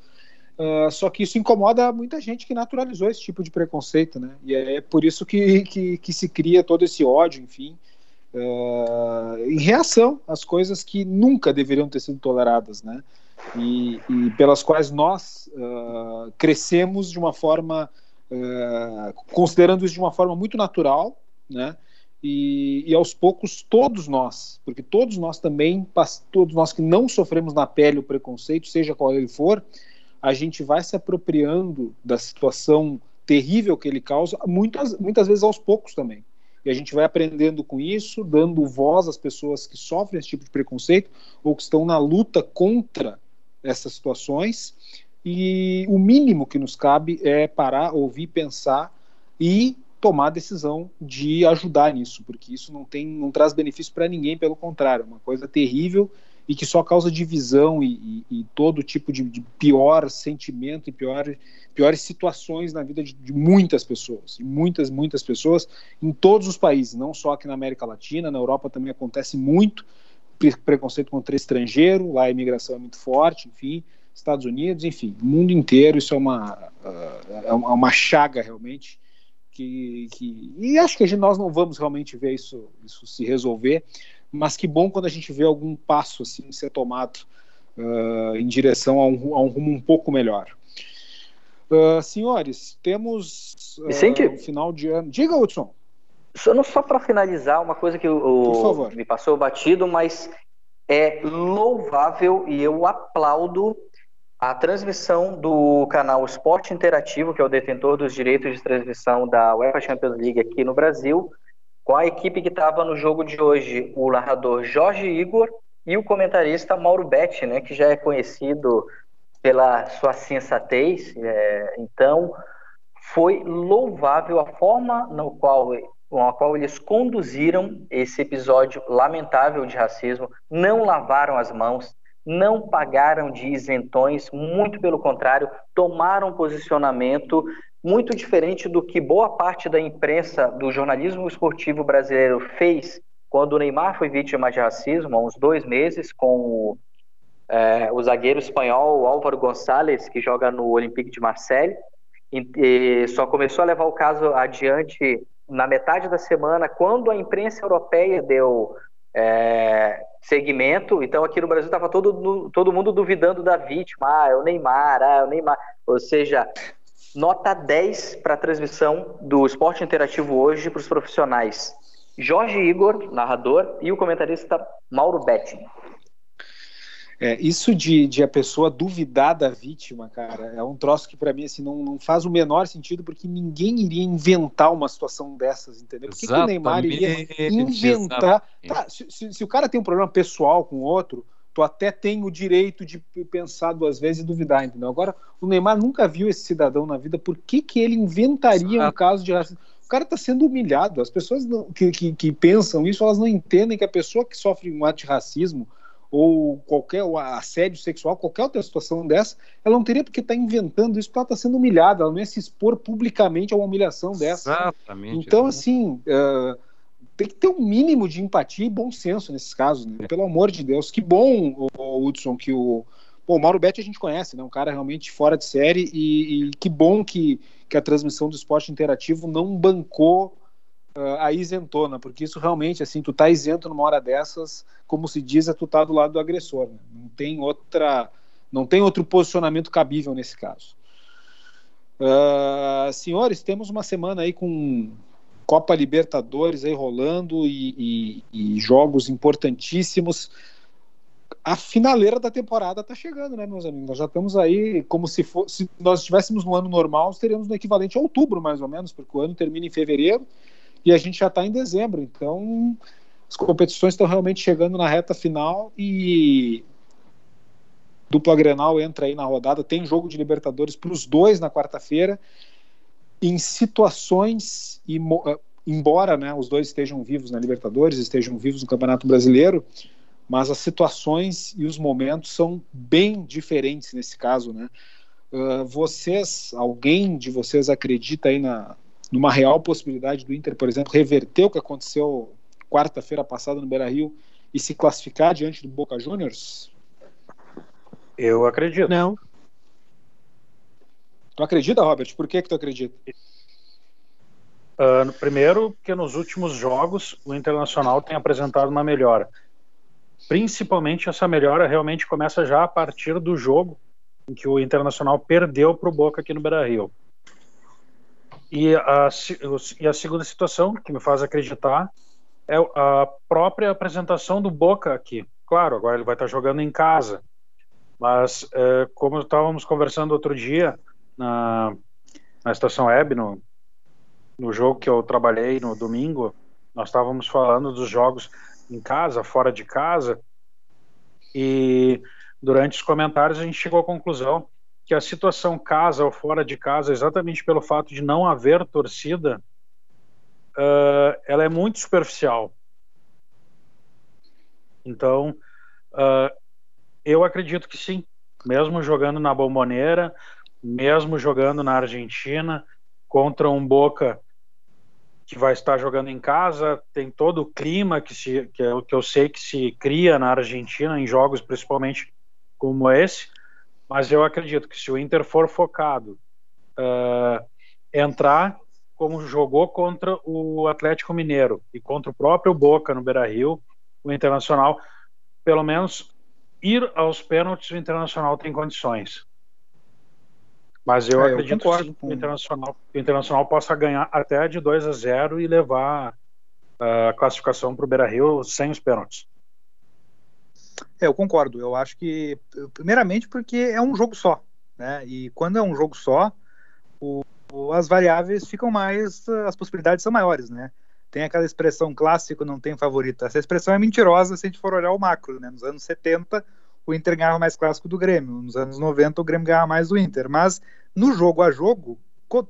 ah, só que isso incomoda muita gente que naturalizou esse tipo de preconceito, né? E é por isso que, que, que se cria todo esse ódio, enfim, ah, em reação às coisas que nunca deveriam ter sido toleradas, né? E, e pelas quais nós ah, crescemos de uma forma, ah, considerando isso de uma forma muito natural, né? E, e aos poucos todos nós, porque todos nós também, todos nós que não sofremos na pele o preconceito, seja qual ele for, a gente vai se apropriando da situação terrível que ele causa, muitas, muitas vezes aos poucos também. E a gente vai aprendendo com isso, dando voz às pessoas que sofrem esse tipo de preconceito ou que estão na luta contra essas situações. E o mínimo que nos cabe é parar, ouvir, pensar e tomar a decisão de ajudar nisso, porque isso não tem, não traz benefício para ninguém, pelo contrário, é uma coisa terrível e que só causa divisão e, e- e todo tipo de, de pior sentimento e pior, piores situações na vida de, de muitas pessoas, muitas, muitas pessoas em todos os países, não só aqui na América Latina, na Europa também acontece muito preconceito contra estrangeiro, lá a imigração é muito forte, enfim, Estados Unidos, enfim, o mundo inteiro, isso é uma, ah, é uma chaga realmente. Que, que, e acho que nós não vamos realmente ver isso, isso se resolver, mas que bom quando a gente vê algum passo assim ser tomado uh, em direção a um, a um, rumo um pouco melhor. Uh, senhores, temos uh, um final de ano. Diga, Hudson. Só, não só para finalizar, uma coisa que o, me passou batido, mas é louvável e eu aplaudo a transmissão do canal Esporte Interativo, que é o detentor dos direitos de transmissão da UEFA Champions League aqui no Brasil, com a equipe que estava no jogo de hoje, o narrador Jorge Igor e o comentarista Mauro Betti, né, que já é conhecido pela sua sensatez. É, então, foi louvável a forma no qual com a qual eles conduziram esse episódio lamentável de racismo, não lavaram as mãos, não pagaram de isentões, muito pelo contrário, tomaram um posicionamento muito diferente do que boa parte da imprensa do jornalismo esportivo brasileiro fez quando o Neymar foi vítima de racismo, há uns dois meses, com o, é, o zagueiro espanhol Álvaro Gonçalves, que joga no Olympique de Marseille, e, e só começou a levar o caso adiante na metade da semana, quando a imprensa europeia deu é, segmento, então aqui no Brasil estava todo, todo mundo duvidando da vítima, ah, é o Neymar, ah, é o Neymar. Ou seja, nota 10 para a transmissão do Esporte Interativo hoje para os profissionais. Jorge Igor, narrador, e o comentarista Mauro Betti. É, isso de, de, a pessoa duvidar da vítima, cara, é um troço que para mim assim, não, não, faz o menor sentido, porque ninguém iria inventar uma situação dessas, entendeu? Por que, que o Neymar iria inventar? Tá, se, se, se, o cara tem um problema pessoal com outro, tu até tem o direito de pensar duas vezes e duvidar, entendeu? Agora, o Neymar nunca viu esse cidadão na vida, por que, que ele inventaria Exato. um caso de racismo? O cara está sendo humilhado. As pessoas não, que, que, que pensam isso, elas não entendem que a pessoa que sofre um ato de racismo ou qualquer assédio sexual, qualquer outra situação dessa, ela não teria porque estar tá inventando isso, porque ela está sendo humilhada, ela não ia se expor publicamente a uma humilhação dessa. Exatamente. Então, assim, uh, tem que ter um mínimo de empatia e bom senso nesses casos, né? Pelo amor de Deus. Que bom, o, Hudson, que o. Pô, o Mauro Betti a gente conhece, né? Um cara realmente fora de série e, e que bom que, que a transmissão do esporte interativo não bancou uh, a isentona, porque isso realmente, assim, tu tá isento numa hora dessas, como se diz, é tu tá do lado do agressor. Né? Não tem outra, não tem outro posicionamento cabível nesse caso. Uh, senhores, temos uma semana aí com Copa Libertadores aí rolando e, e, e jogos importantíssimos a finaleira da temporada está chegando, né, meus amigos? Nós já estamos aí como se fosse, se nós estivéssemos no ano normal, estaríamos no equivalente a outubro, mais ou menos, porque o ano termina em fevereiro e a gente já está em dezembro, então as competições estão realmente chegando na reta final e dupla Grenal entra aí na rodada, tem jogo de Libertadores para os dois na quarta-feira, em situações, e, eh, embora né, os dois estejam vivos na Libertadores, estejam vivos no Campeonato Brasileiro, mas as situações e os momentos são bem diferentes nesse caso, né? Uh, vocês, alguém de vocês acredita aí na, numa real possibilidade do Inter, por exemplo, reverter o que aconteceu quarta-feira passada no Beira-Rio e se classificar diante do Boca Juniors? Eu acredito. Não. Tu acredita, Robert? Por que que tu acredita? Uh, primeiro, porque nos últimos jogos o Internacional tem apresentado uma melhora. Principalmente essa melhora realmente começa já a partir do jogo em que o Internacional perdeu para o Boca aqui no Beira-Rio. E a, e a segunda situação que me faz acreditar é a própria apresentação do Boca aqui. Claro, agora ele vai estar jogando em casa, mas é, como estávamos conversando outro dia na, na estação web, no, no jogo que eu trabalhei no domingo, nós estávamos falando dos jogos em casa, fora de casa, e durante os comentários a gente chegou à conclusão que a situação casa ou fora de casa, exatamente pelo fato de não haver torcida, uh, ela é muito superficial. Então, uh, eu acredito que sim, mesmo jogando na Bomboneira, mesmo jogando na Argentina, contra um Boca que vai estar jogando em casa, tem todo o clima que, se, que, eu, que eu sei que se cria na Argentina, em jogos principalmente como esse, mas eu acredito que se o Inter for focado uh, entrar como jogou contra o Atlético Mineiro e contra o próprio Boca no Beira-Rio, o Internacional, pelo menos ir aos pênaltis, o Internacional tem condições. Mas eu É, eu acredito concordo que o Internacional, o Internacional possa ganhar até de 2 a 0 e levar ah, a classificação para o Beira-Rio sem os pênaltis. É, eu concordo. Eu acho que, primeiramente, porque é um jogo só, né? E quando é um jogo só, o- as variáveis ficam mais, as possibilidades são maiores, né? Tem aquela expressão clássico, não tem favorito. Essa expressão é mentirosa se a gente for olhar o macro, né? Nos anos 70, o Inter ganhava mais clássico do Grêmio. Nos anos 90, o Grêmio ganhava mais do Inter. Mas no jogo a jogo,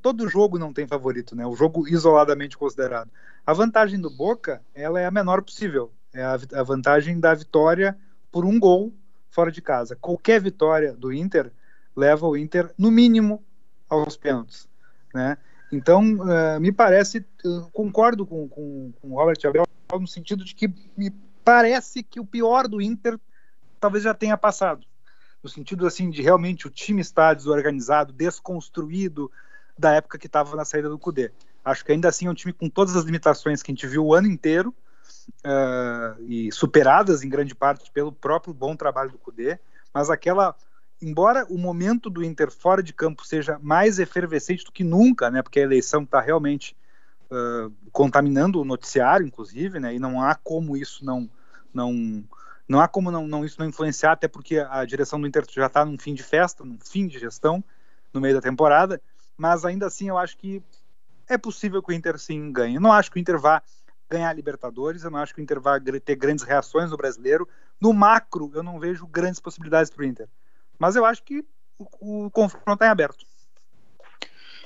todo jogo não tem favorito, né? O jogo isoladamente considerado. A vantagem do Boca, ela é a menor possível. É a, a vantagem da vitória por um gol fora de casa. Qualquer vitória do Inter leva o Inter, no mínimo, aos pênaltis. Né? Então, eh, me parece, concordo com, com, com o Robert Abel no sentido de que me parece que o pior do Inter talvez já tenha passado. No sentido assim de realmente o time está desorganizado, desconstruído da época que estava na saída do Cudê. Acho que ainda assim é um time com todas as limitações que a gente viu o ano inteiro, uh, e superadas em grande parte pelo próprio bom trabalho do Cudê, mas aquela embora o momento do Inter fora de campo seja mais efervescente do que nunca, né, porque a eleição está realmente uh, contaminando o noticiário, inclusive, né, e não há como isso não não não há como não, não isso não influenciar, até porque a direção do Inter já está num fim de festa, num fim de gestão no meio da temporada, mas ainda assim eu acho que é possível que o Inter sim ganhe. Eu não acho que o Inter vá ganhar a Libertadores, eu não acho que o Inter vai ter grandes reações no brasileiro. No macro, eu não vejo grandes possibilidades para o Inter. Mas eu acho que o, o confronto em aberto.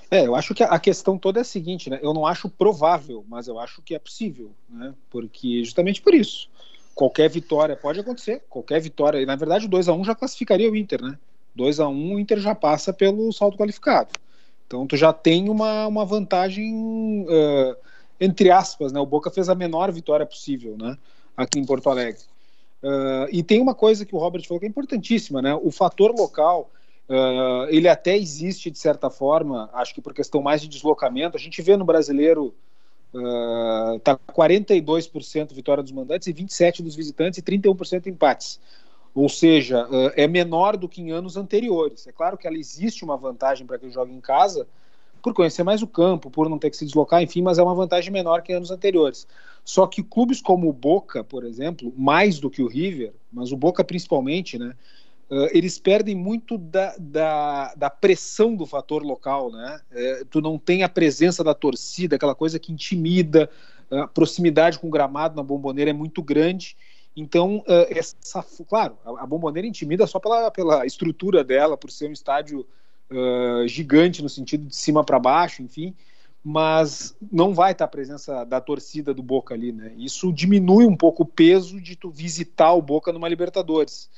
É, eu acho que a questão toda é a seguinte, né? Eu não acho provável, mas eu acho que é possível, né? Porque justamente por isso. Qualquer vitória pode acontecer, qualquer vitória. Na verdade, o 2 a 1 já classificaria o Inter, né? 2 a 1 o Inter já passa pelo saldo qualificado. Então tu já tem uma, uma vantagem uh, entre aspas, né? O Boca fez a menor vitória possível, né? Aqui em Porto Alegre. Uh, e tem uma coisa que o Robert falou que é importantíssima, né? O fator local, uh, ele até existe de certa forma, acho que por questão mais de deslocamento. A gente vê no brasileiro uh, tá 42% vitória dos mandantes e 27 dos visitantes e 31% empates. Ou seja, é menor do que em anos anteriores. É claro que ela existe uma vantagem para quem joga em casa, por conhecer mais o campo, por não ter que se deslocar, enfim, mas é uma vantagem menor que anos anteriores. Só que clubes como o Boca, por exemplo, mais do que o River, mas o Boca principalmente, né, uh, eles perdem muito da, da, da, pressão do fator local, né? É, tu não tem a presença da torcida, aquela coisa que intimida, a proximidade com o gramado na bomboneira é muito grande. Então, uh, essa, claro, a, a bomboneira intimida só pela, pela estrutura dela, por ser um estádio Uh, gigante no sentido de cima para baixo, enfim, mas não vai estar a presença da torcida do Boca ali, né? Isso diminui um pouco o peso de tu visitar o Boca numa Libertadores.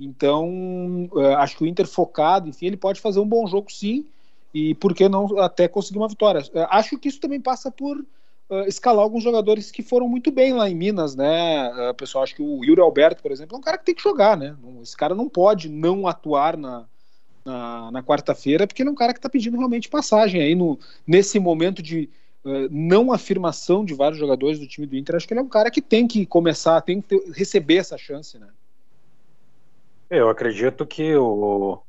Então, uh, acho que o Inter focado, enfim, ele pode fazer um bom jogo sim, e por que não até conseguir uma vitória. Uh, acho que isso também passa por escalar alguns jogadores que foram muito bem lá em Minas, né? pessoal, acho que o Yuri Alberto, por exemplo, é um cara que tem que jogar, né? Esse cara não pode não atuar na, na, na quarta-feira, porque ele é um cara que está pedindo realmente passagem aí no, nesse momento de uh, não afirmação de vários jogadores do time do Inter. Acho que ele é um cara que tem que começar, tem que ter, receber essa chance, né? Eu acredito que o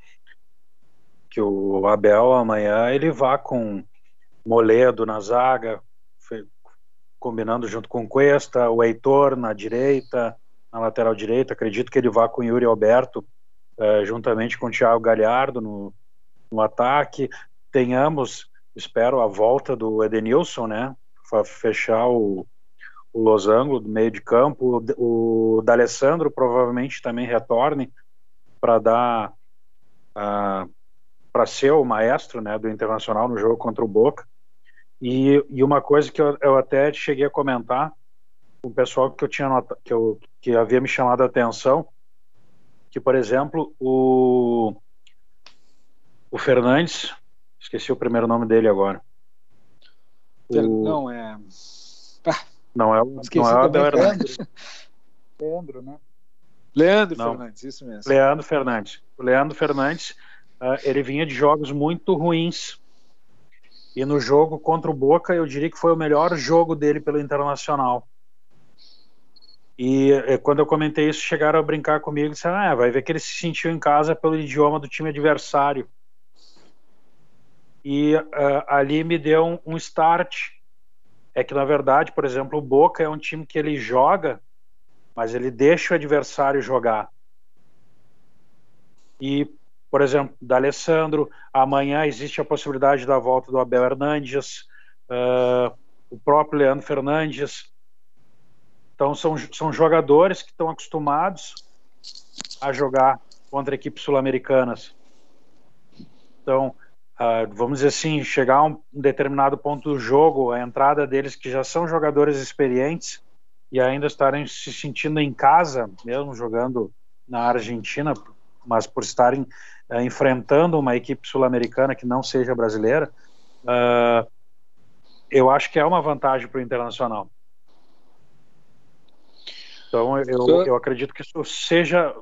que o Abel amanhã ele vá com Moledo na zaga, combinando junto com Cuesta, o Heitor na direita, na lateral direita. Acredito que ele vá com Yuri Alberto Uh, juntamente com o Thiago Galhardo no, no ataque. Tenhamos, espero, a volta do Edenilson, né? Para fechar o, o losango do meio de campo. O, o D'Alessandro provavelmente também retorne para dar. Uh, para ser o maestro né, do Internacional no jogo contra o Boca. E, e uma coisa que eu, eu, até cheguei a comentar com o pessoal que eu tinha que, eu, que havia me chamado a atenção que, por exemplo, o, o Fernandes, esqueci o primeiro nome dele agora. O, não, é. Ah, não é o, não é o Abel Hernandes. Leandro, né? Leandro não. Fernandes, isso mesmo. Leandro Fernandes. O Leandro Fernandes, uh, ele vinha de jogos muito ruins. E no jogo contra o Boca, eu diria que foi o melhor jogo dele pelo Internacional. E eh, quando eu comentei isso, chegaram a brincar comigo e disseram: ah, vai ver que ele se sentiu em casa pelo idioma do time adversário. E uh, ali me deu um, um start. É que, na verdade, por exemplo, o Boca é um time que ele joga, mas ele deixa o adversário jogar. E, por exemplo, da Alessandro, amanhã existe a possibilidade da volta do Abel Hernandes, uh, o próprio Leandro Fernandes então, são, são jogadores que estão acostumados a jogar contra equipes sul-americanas. Então, uh, vamos dizer assim, chegar a um determinado ponto do jogo, a entrada deles, que já são jogadores experientes, e ainda estarem se sentindo em casa, mesmo jogando na Argentina, mas por estarem uh, enfrentando uma equipe sul-americana que não seja brasileira, uh, eu acho que é uma vantagem para o Internacional. Então eu, eu acredito que isso seja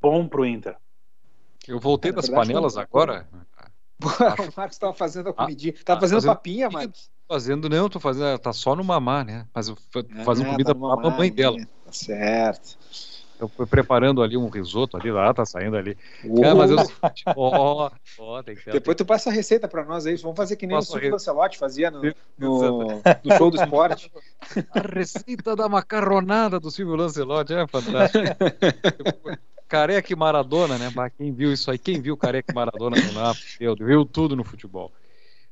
bom para o Inter. Eu voltei é, das verdade, panelas não, agora. Acho... o Marcos estava fazendo a ah, comidinha. Estava ah, fazendo, fazendo papinha, Marcos. Fazendo, não, tô fazendo. Tá só no mamar, né? Mas fazendo é, comida tá para a mamãe dela. Tá certo. Eu fui preparando ali um risoto ali, lá tá saindo ali. Cara, mas eu. Oh, oh, tem que Depois tu passa a receita pra nós aí. Vamos fazer que nem Posso o Silvio Lancelotti fazia no, no, no, show do esporte. A receita da macarronada do Silvio Lancelotti é fantástico. Careca e Maradona, né? Quem viu isso aí? Quem viu Careca e Maradona no Napoli? Viu tudo no futebol.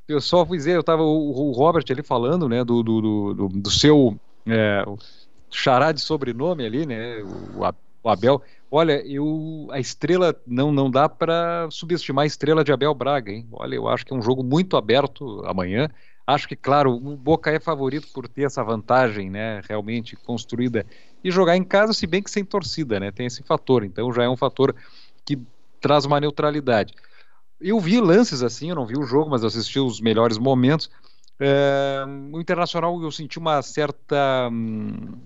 Eu só fui dizer, eu tava o, o Robert ali falando, né, do, do, do, do seu. É, xará de sobrenome ali, né? O, o Abel. Olha, eu, a estrela não, não dá para subestimar a estrela de Abel Braga, hein? Olha, eu acho que é um jogo muito aberto amanhã. Acho que, claro, o Boca é favorito por ter essa vantagem, né? Realmente construída e jogar em casa, se bem que sem torcida, né? Tem esse fator. Então já é um fator que traz uma neutralidade. Eu vi lances assim, eu não vi o jogo, mas assisti os melhores momentos. É, o Internacional eu senti uma certa hum,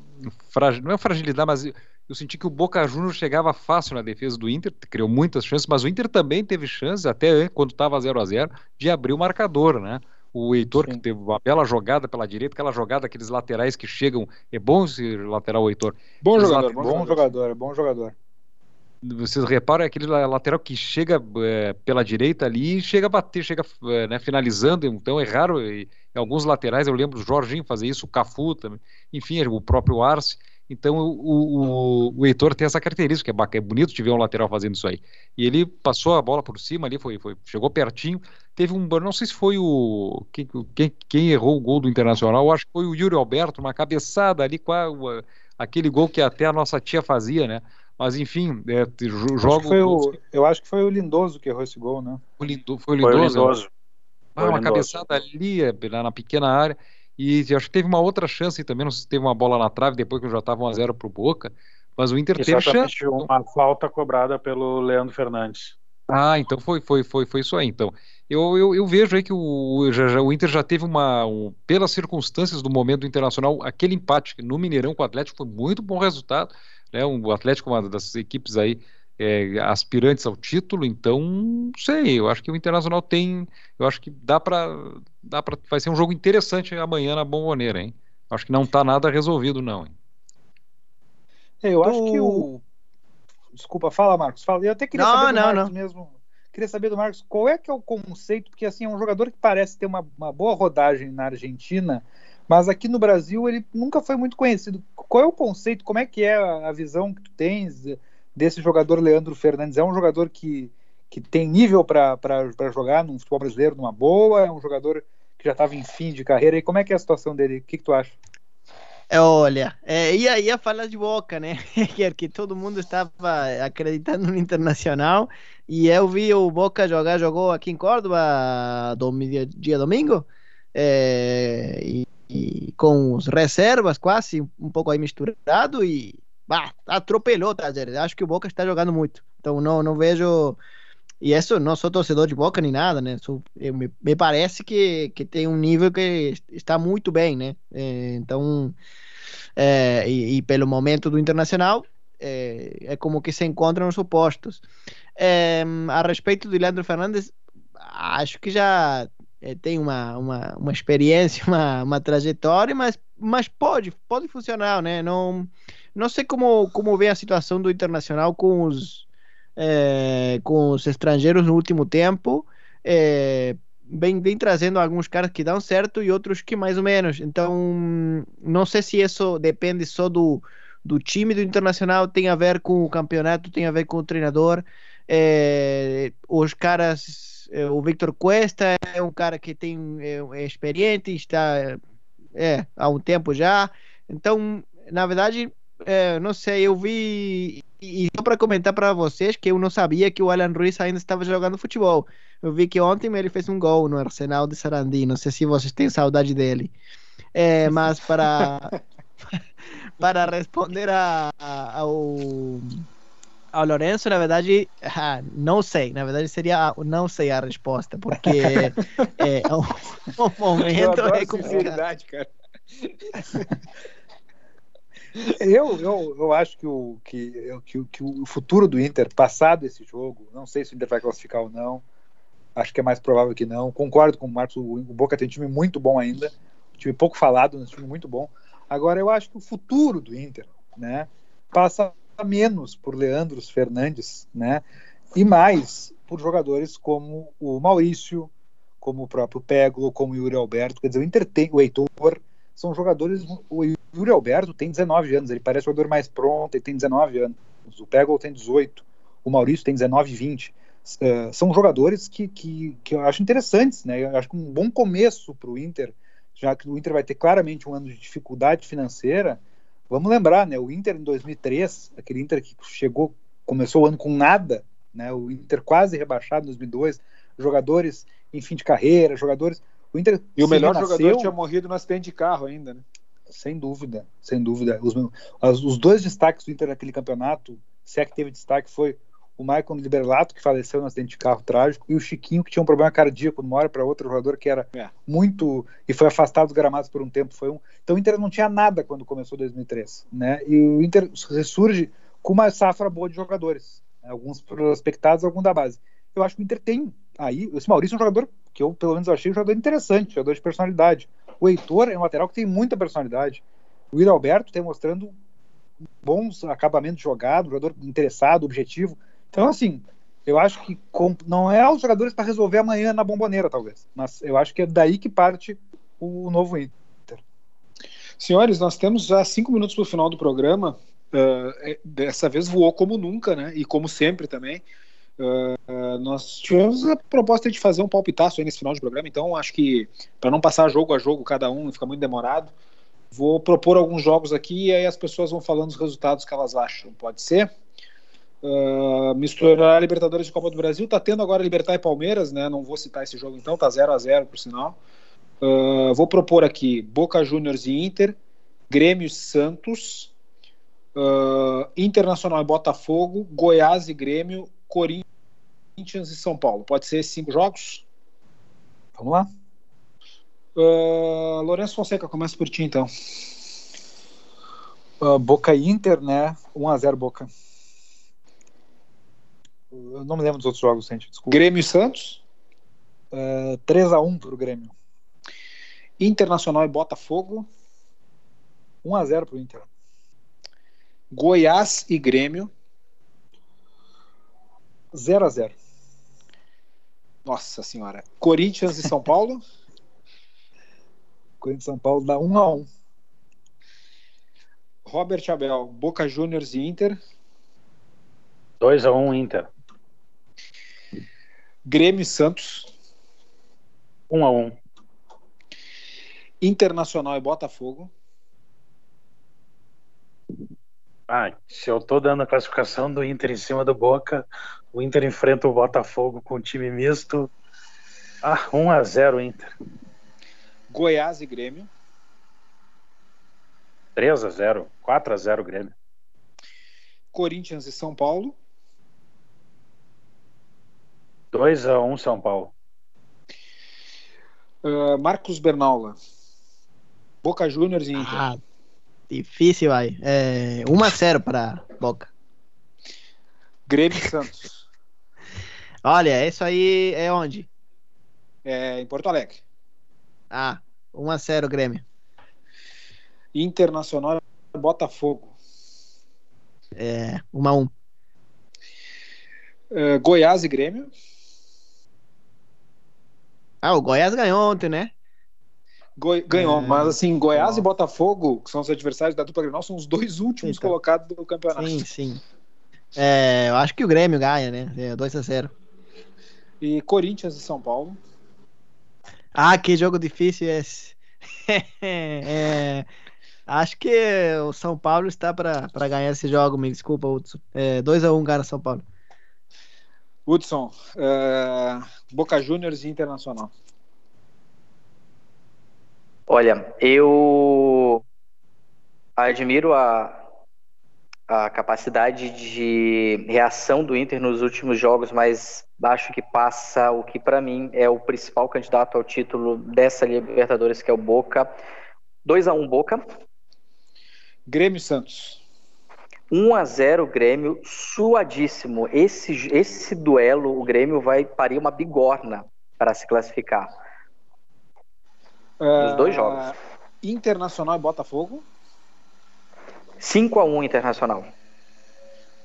não é fragilidade, mas eu senti que o Boca Juniors chegava fácil na defesa do Inter, criou muitas chances, mas o Inter também teve chances, até quando estava 0 a 0 de abrir o marcador, né? O Heitor, Sim. que teve uma bela jogada pela direita, aquela jogada, aqueles laterais que chegam. É bom esse lateral, o Heitor. Bom jogador, bom, bom jogador, bom jogador. Vocês reparam, é aquele lateral que chega é, pela direita ali e chega a bater, chega é, né, finalizando. Então é raro. E, alguns laterais, eu lembro do Jorginho fazer isso, o Cafu também, enfim, o próprio Arce. Então o, o, o Heitor tem essa característica, é, é bonito de ver um lateral fazendo isso aí. E ele passou a bola por cima ali, foi, foi, chegou pertinho. Teve um, não sei se foi o quem, quem, quem errou o gol do Internacional, acho que foi o Yuri Alberto, uma cabeçada ali com a, aquele gol que até a nossa tia fazia, né? Mas enfim, é, jogo. eu acho que foi o Lindoso que errou esse gol, né? O Lindo, foi o Lindoso. Foi o Lindoso. Ah, uma cabeçada ali, é, na pequena área. E acho que teve uma outra chance também, não sei se teve uma bola na trave depois que já estava 1x0 pro Boca. Mas o Inter teve chance. Uma falta cobrada pelo Leandro Fernandes. Ah, então foi, foi, foi, foi isso aí. Então, eu, eu, eu vejo aí que o, já, já, o Inter já teve uma, um, pelas circunstâncias do momento internacional, aquele empate no Mineirão com o Atlético foi muito bom resultado. Né? O Atlético, uma das equipes aí é, aspirantes ao título, então não sei, eu acho que o Internacional tem, eu acho que dá para dá para vai ser um jogo interessante amanhã na Bomboneira, hein? Acho que não está nada resolvido não. Hein? É, eu acho que o Desculpa, fala Marcos, fala. Eu até queria não, saber do não, Marcos não. mesmo. Queria saber do Marcos qual é que é o conceito, porque assim é um jogador que parece ter uma, uma boa rodagem na Argentina, mas aqui no Brasil ele nunca foi muito conhecido. Qual é o conceito? Como é que é a visão que tu tens? desse jogador Leandro Fernandes? É um jogador que, que tem nível para jogar no futebol brasileiro numa boa? É um jogador que já estava em fim de carreira? E como é que é a situação dele? O que, que tu acha? É, olha, é, ia, ia falar de Boca, né? que todo mundo estava acreditando no Internacional e eu vi o Boca jogar, jogou aqui em Córdoba do, dia domingo é, e, e, com os reservas quase um pouco aí misturado e bah, atropelou, tá, Acho que o Boca está jogando muito. Então não, não vejo. E isso não sou torcedor de Boca nem nada, né? Sou, eu, me, me, parece que, que tem um nível que está muito bem, né? É, então, é, e, e, pelo momento do Internacional, é, é, como que se encontram os opostos. É, a respeito do Leandro Fernandes, acho que já é, tem uma, uma, uma experiência, uma, uma trajetória, mas, mas pode, pode funcionar, né? Não, não sei como, como vem a situação do Internacional com os, é, com os estrangeiros no último tempo. É, vem, vem trazendo alguns caras que dão certo e outros que mais ou menos. Então, não sei se isso depende só do, do time do Internacional, tem a ver com o campeonato, tem a ver com o treinador. É, os caras, o Victor Cuesta é um cara que tem é, é experiente, está é, há um tempo já. Então, na verdade, é, não sei, eu vi e só para comentar para vocês que eu não sabia que o Alan Ruiz ainda estava jogando futebol. Eu vi que ontem ele fez um gol no Arsenal de Sarandi. Não sei se vocês têm saudade dele. É, mas para para responder a, a, ao ao Lourenço, na verdade, ah, não sei. Na verdade, seria não sei a resposta, porque é, um, um momento é complicado. cara. Eu, eu, eu acho que o, que, que, que o futuro do Inter, passado esse jogo, não sei se o Inter vai classificar ou não, acho que é mais provável que não. Concordo com o Marcos, o, o Boca tem um time muito bom ainda, um time pouco falado, um time muito bom. Agora, eu acho que o futuro do Inter né, passa menos por Leandros Fernandes, né? E mais por jogadores como o Maurício, como o próprio Peglo, como o Yuri Alberto. Quer dizer, o Inter tem, o Heitor, são jogadores. O Yuri Alberto tem 19 anos, ele parece o jogador mais pronto, ele tem 19 anos. O Peglo tem 18, o Maurício tem 19, 20. Uh, são jogadores que, que, que eu acho interessantes, né? Eu acho que um bom começo para o Inter, já que o Inter vai ter claramente um ano de dificuldade financeira, Vamos lembrar, né? O Inter em 2003, aquele Inter que chegou, começou o ano com nada, né? O Inter quase rebaixado em 2002, jogadores em fim de carreira, jogadores. O Inter e o melhor renasceu, jogador tinha morrido no acidente de carro ainda, né? Sem dúvida, sem dúvida. Os, os dois destaques do Inter naquele campeonato, se é que teve destaque, foi o Maicon Liberlato, que faleceu no acidente de carro trágico, e o Chiquinho, que tinha um problema cardíaco de uma hora para outra, jogador que era é. muito. e foi afastado dos gramados por um tempo. Foi um, então o Inter não tinha nada quando começou 2003. Né? E o Inter ressurge com uma safra boa de jogadores, né? alguns prospectados, alguns da base. Eu acho que o Inter tem aí. Esse Maurício é um jogador que eu, pelo menos, achei um jogador interessante, um jogador de personalidade. O Heitor é um lateral que tem muita personalidade. O Yuri Alberto tem mostrando bons acabamentos de jogado, um jogador interessado, objetivo. Então, assim, eu acho que não é os jogadores para resolver amanhã na bomboneira, talvez. Mas eu acho que é daí que parte o novo Inter. Senhores, nós temos já cinco minutos para o final do programa. Uh, dessa vez voou como nunca, né? E como sempre também. Uh, nós tivemos a proposta de fazer um palpitaço aí nesse final de programa, então acho que para não passar jogo a jogo cada um, fica muito demorado, vou propor alguns jogos aqui e aí as pessoas vão falando os resultados que elas acham. Pode ser? Uh, misturar Libertadores e Copa do Brasil. Tá tendo agora Libertar e Palmeiras, né? Não vou citar esse jogo então, tá 0 a 0 por sinal. Uh, vou propor aqui Boca Juniors e Inter, Grêmio e Santos, uh, Internacional e Botafogo, Goiás e Grêmio, Corinthians e São Paulo. Pode ser cinco jogos? Vamos lá. Uh, Lourenço Fonseca, começa por ti então. Boca e Inter, né? 1 a 0 Boca. Eu não me lembro dos outros jogos, gente. Desculpa. Grêmio e Santos? Uh, 3x1 pro Grêmio. Internacional e Botafogo? 1x0 pro Inter. Goiás e Grêmio? 0x0. Nossa senhora. Corinthians e São Paulo? Corinthians e São Paulo dá 1x1. Robert Abel, Boca Juniors e Inter? 2x1 Inter. Grêmio e Santos. 1 a 1 Internacional e Botafogo. Ah, se eu tô dando a classificação do Inter em cima do Boca, o Inter enfrenta o Botafogo com time misto. Ah, 1 a 0 Inter. Goiás e Grêmio. 3 a 0, 4 a 0 Grêmio. Corinthians e São Paulo. 2x1 um, São Paulo. Uh, Marcos Bernaula. Boca Juniors e Inter. Ah, difícil aí. É, 1x0 para Boca. Grêmio e Santos. Olha, isso aí é onde? É em Porto Alegre. Ah, 1x0 Grêmio. Internacional Botafogo. É, 1x1. É, Goiás e Grêmio. Ah, o Goiás ganhou ontem, né? Goi- ganhou, É. mas assim, Goiás e Botafogo, que são os adversários da dupla Grenal, são os dois últimos Então. colocados do campeonato. Sim, sim. É, eu acho que o Grêmio ganha, né? É 2x0. E Corinthians e São Paulo. Ah, que jogo difícil esse. É, acho que o São Paulo está para ganhar esse jogo, me desculpa, Hudson. É, 2x1 cara São Paulo. Hudson, é, Boca Juniors e Internacional. Olha, eu admiro a, a capacidade de reação do Inter nos últimos jogos, mas acho que passa o que para mim é o principal candidato ao título dessa Libertadores, que é o Boca. 2 a 1 Boca, Grêmio Santos. 1 a 0 Grêmio, suadíssimo. Esse, esse duelo, o Grêmio vai parir uma bigorna para se classificar. Os dois É, jogos. Internacional e Botafogo. 5 a 1 Internacional.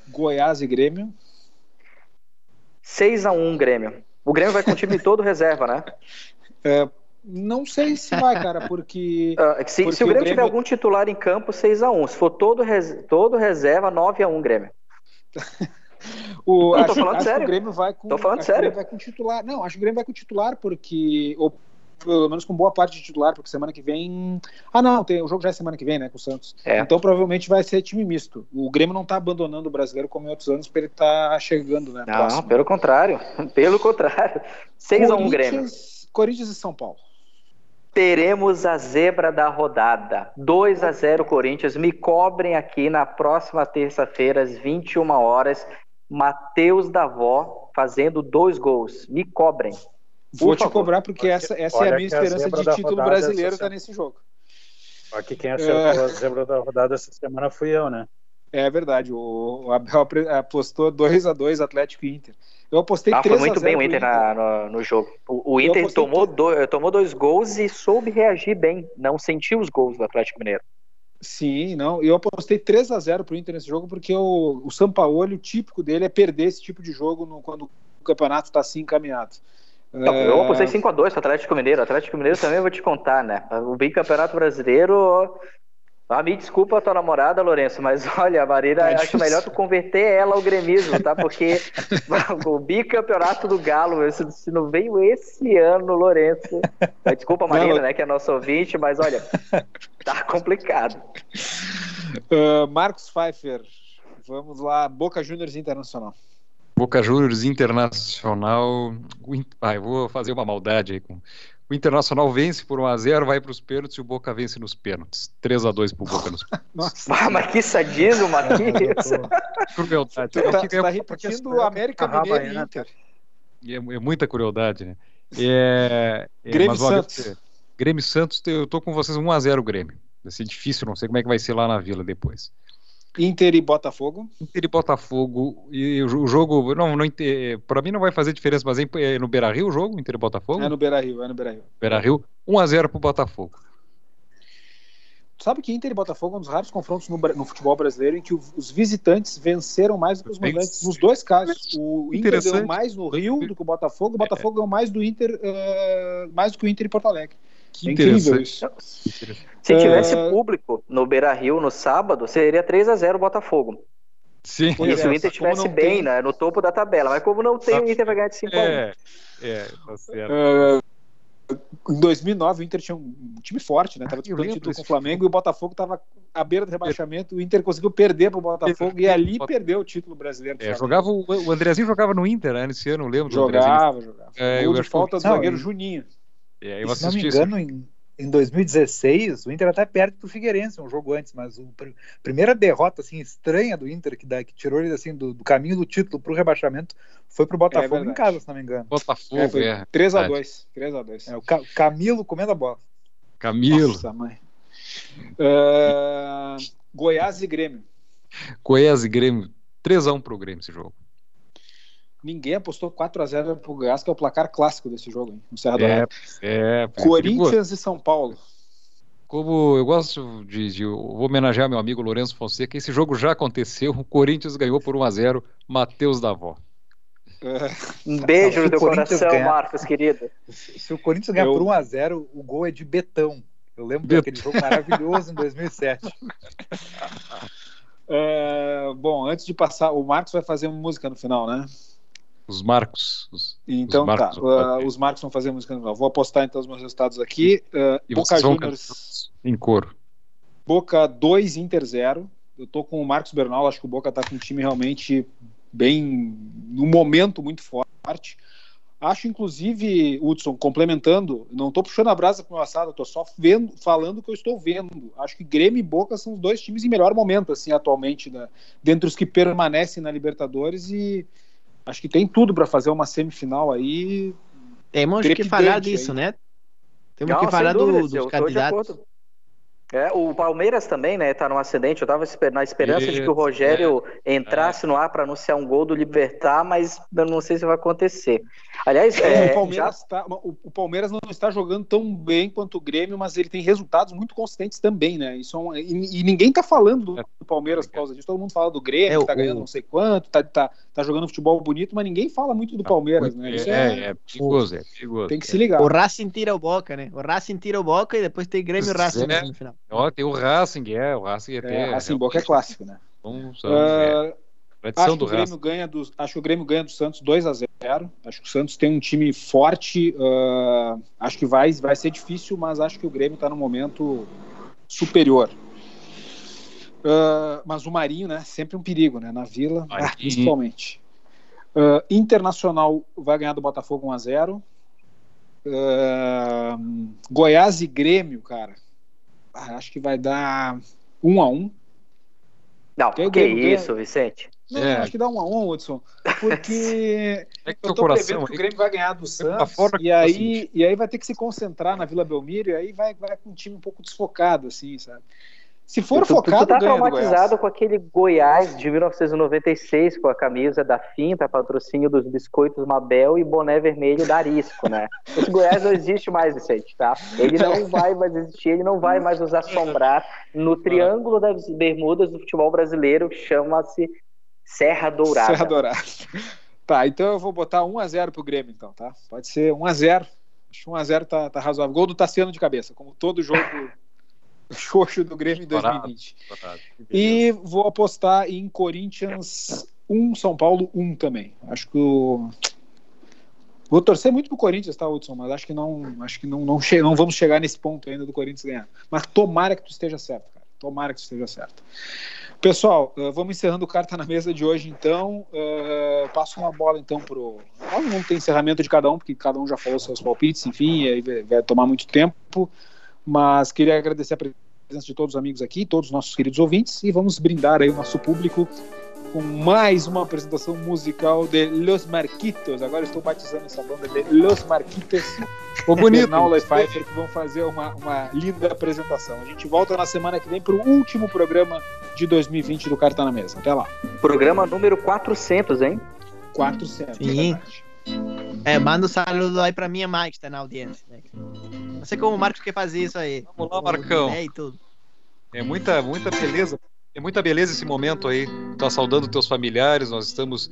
Goiás e Grêmio. 6 a 1 Grêmio. O Grêmio vai com o time todo reserva, né? É, não sei se vai, cara, porque. Ah, se, Porque se o o Grêmio tiver Grêmio- algum titular em campo, 6 a 1 Se for todo, res- todo reserva, 9 a 1 Grêmio. O, Não, tô acho, falando acho que sério. o Grêmio vai com. Tô falando que sério. Grêmio vai com titular. Não, acho que o Grêmio vai com titular, porque. Ou pelo menos com boa parte de titular, porque semana que vem. Ah, não, tem, o jogo já é semana que vem, né, com o Santos. É. Então provavelmente vai ser time misto. O Grêmio não tá abandonando o brasileiro como em outros anos, porque ele tá chegando, né? Não, próximo. pelo contrário. Pelo contrário. 6 a 1 Grêmio. Corinthians e São Paulo. Teremos a zebra da rodada. 2 a 0 Corinthians. Me cobrem aqui na próxima terça-feira, às 21 horas. Matheus Davó fazendo dois gols. Me cobrem. Vou te cobrar, porque essa, essa é a minha a esperança zebra de título rodada brasileiro, tá semana. nesse jogo. Aqui quem acertou a zebra da rodada essa semana fui eu, né? É verdade, o, Abel apostou 2x2 Atlético e Inter. Eu apostei Ah, 3 foi muito a 0 bem o pro Inter na- no, jogo. O, o Inter tomou, tudo. do- tomou dois gols e soube reagir bem. Não sentiu os gols do Atlético Mineiro. Sim, não. Eu apostei 3 a 0 pro Inter nesse jogo porque o, o Sampaoli, o típico dele é perder esse tipo de jogo no- quando o campeonato está assim encaminhado. Não, É, Eu apostei 5x2 pro Atlético Mineiro. Atlético Mineiro também vou te contar, né? O bicampeonato brasileiro. Ah, me desculpa a tua namorada, Lourenço, mas olha, a Marília, É acho melhor tu converter ela ao gremismo, tá? Porque o bicampeonato do Galo, se, se não veio esse ano, Lourenço. Desculpa, Marina, Não, né, que é nosso ouvinte, mas olha, tá complicado. ah, Marcos Pfeiffer, vamos lá, Boca Juniors Internacional. Boca Juniors Internacional. Ah, eu vou fazer uma maldade aí com. O Internacional vence por 1x0, vai para os pênaltis e o Boca vence nos pênaltis. 3x2 pro Boca nos pênaltis. Nossa, Ah, mas que sadismo, Marquinhos. Crueldade. tu É o tá, que- tu tá é- repetindo é- América Mineiro e Havaiana, Inter. É, é muita crueldade, né? É, é, Grêmio Santos. Grêmio Santos, eu tô com vocês 1x0 Grêmio. Vai ser difícil, não sei como é que vai ser lá na Vila depois. Inter e Botafogo. Inter e Botafogo, e o jo- o jogo, não, não ente- pra mim não vai fazer diferença, mas é é no Beira Rio o jogo, Inter e Botafogo? É no Beira Rio, é no Beira Rio. Beira Rio, 1x0 pro Botafogo. Sabe que Inter e Botafogo é um dos raros confrontos no, no futebol brasileiro em que o- os visitantes venceram mais do que os mandantes. Nos dois casos, o Inter ganhou mais no Rio do que o Botafogo, o Botafogo ganhou mais do Inter, eh, mais do que o Inter em Porto Alegre. Que é incrível interessante. Se tivesse É. público no Beira Rio no sábado, seria 3x0 Botafogo. Sim, E se é, o Inter estivesse bem tem- né, no topo da tabela. Mas como não tem, o Inter vai ganhar de 5x1. é, é, tá certo. Eh, em 2009, o Inter tinha um time forte, né? Tava Ah, disputando lembro título com o Flamengo e o Botafogo estava à beira do rebaixamento. O Inter conseguiu perder para o Botafogo e ali perdeu o título brasileiro. É, jogava o, o Andrezinho jogava no Inter né, nesse ano, eu lembro. Jogava, jogava. É, Gol de falta do zagueiro Juninho. É, eu se não me engano, em, em 2016, o Inter até perde pro Figueirense, um jogo antes, mas a primeira derrota assim estranha do Inter, que, dá, que tirou ele assim, do, do caminho do título pro rebaixamento, foi pro Botafogo É em casa, se não me engano. Botafogo, É, foi é. 3x2. 3x2. É, o Ca- Camilo comendo a bola. Camilo, Nossa, mãe. Ah, Goiás e Grêmio. Goiás e Grêmio, 3x1 pro Grêmio esse jogo. Ninguém apostou 4x0 pro Goiás, que é o placar clássico desse jogo, hein, no Serra É, Dourada. é, é Corinthians e São Paulo. Como eu gosto de, de- eu vou homenagear meu amigo Lourenço Fonseca, esse jogo já aconteceu, o Corinthians ganhou por 1 a 0 Matheus Davó. Um beijo no teu coração, ganhar- Marcos, querido. Se o Corinthians ganhar Eu- por 1x0, o gol é de Betão. Eu lembro Bet- daquele jogo maravilhoso em 2007. É, bom, antes de passar, o Marcos vai fazer uma música no final, né? Os Marcos. Os, Então os Marcos tá, uh, os Marcos vão fazer música no. Vou apostar então os meus resultados aqui. Uh, E Boca Juniors, em coro. Boca 2, Inter 0. Eu tô com o Marcos Bernal, acho que o Boca tá com um time realmente bem, num momento muito forte. Acho, inclusive, Hudson, complementando, não tô puxando a brasa pro meu assado, tô só vendo, falando o que eu estou vendo. Acho que Grêmio e Boca são os dois times em melhor momento, assim, atualmente, né? dentre os que permanecem na Libertadores e acho que tem tudo para fazer uma semifinal aí. Temos que falar disso, aí. né? Temos Não, que falar do- dos candidatos. É, o Palmeiras também, né, tá no acidente. Eu tava esper- na esperança de que o Isso, Rogério entrasse no ar para anunciar um gol do Libertar, mas eu não sei se vai acontecer. Aliás, é, o, Palmeiras tá- o- o Palmeiras não está jogando tão bem quanto o Grêmio, mas ele tem resultados muito consistentes também, né? Isso é um- e, e ninguém tá falando do, Palmeiras por causa disso. Todo mundo fala do Grêmio, É, que tá o- ganhando não sei quanto, tá, tá, tá jogando futebol bonito, mas ninguém fala muito do Palmeiras, né? Isso é, é, é perigoso, é perigoso. tem que se ligar. O Racing tira o Boca, né? O Racing tira o Boca e depois tem Grêmio e Racing é. no final. Ó, tem o Racing, é, o Racing até. É, assim, Boca é clássico, né? São, são, é, Ah, tradição acho, que do o Grêmio Racing. ganha do, acho que o Grêmio ganha do Santos 2 a 0 Acho que o Santos tem um time forte. ah, acho que vai, vai ser difícil, mas acho que o Grêmio está no momento superior. Ah, mas o Marinho, né? Sempre um perigo, né? Na Vila, ah, principalmente. Ah, Internacional vai ganhar do Botafogo 1 a 0 Ah, Goiás e Grêmio, cara. Ah, acho que vai dar 1 a 1 Não, Quem que ganha- isso, Vicente? Não, É. acho que dá 1 a 1 Hudson. Porque É que eu teu tô coração prevendo que o. Grêmio vai ganhar do pra Santos e tá aí, e aí vai ter que se concentrar na Vila Belmiro e aí vai, vai com um time um pouco desfocado, assim, sabe? Se for tu, focado, tu tá traumatizado com aquele Goiás de 1996, com a camisa da Finta, patrocínio dos biscoitos Mabel e boné vermelho da Arisco, né? Esse Goiás não existe mais, Vicente, tá? Ele não vai mais existir, ele não vai mais nos assombrar no triângulo das bermudas do futebol brasileiro, chama-se Serra Dourada. Serra Dourada. Tá, então eu vou botar 1x0 pro Grêmio, então, tá? Pode ser 1x0. Acho que 1x0 tá, tá razoável. Gol do Tassiano de cabeça, como todo jogo xoxo do Grêmio em 2020. E vou apostar em Corinthians 1, São Paulo 1 também. Acho que o. Vou torcer muito pro Corinthians, tá, Hudson? Mas acho que não, acho que não, não, che não vamos chegar nesse ponto ainda do Corinthians ganhar. Mas tomara que tu esteja certo, cara. Tomara que tu esteja certo. Pessoal, uh, vamos encerrando o carta na mesa de hoje, então. Uh, passo uma bola então pro. Ah, Não tem encerramento de cada um, porque cada um já falou seus palpites, enfim, aí vai tomar muito tempo. Mas queria agradecer a presença de todos os amigos aqui, todos os nossos queridos ouvintes, e vamos brindar aí o nosso público com mais uma apresentação musical de Los Marquitos. Agora estou batizando essa banda de Los Marquitos. Ficou bonito. Bernal e Pfeiffer que vão fazer uma, uma linda apresentação. A gente volta na semana que vem para o último programa de 2020 do Carta na Mesa. Até lá. Programa número 400, hein? 400. Sim. é verdade. É, manda um saludo aí pra minha mãe que tá na audiência. Né? Não sei como o Marcos quer fazer isso aí. Vamos lá, Marcão. É, e tudo. É muita, muita beleza. É muita beleza esse momento aí. Tá saudando teus familiares. Nós estamos.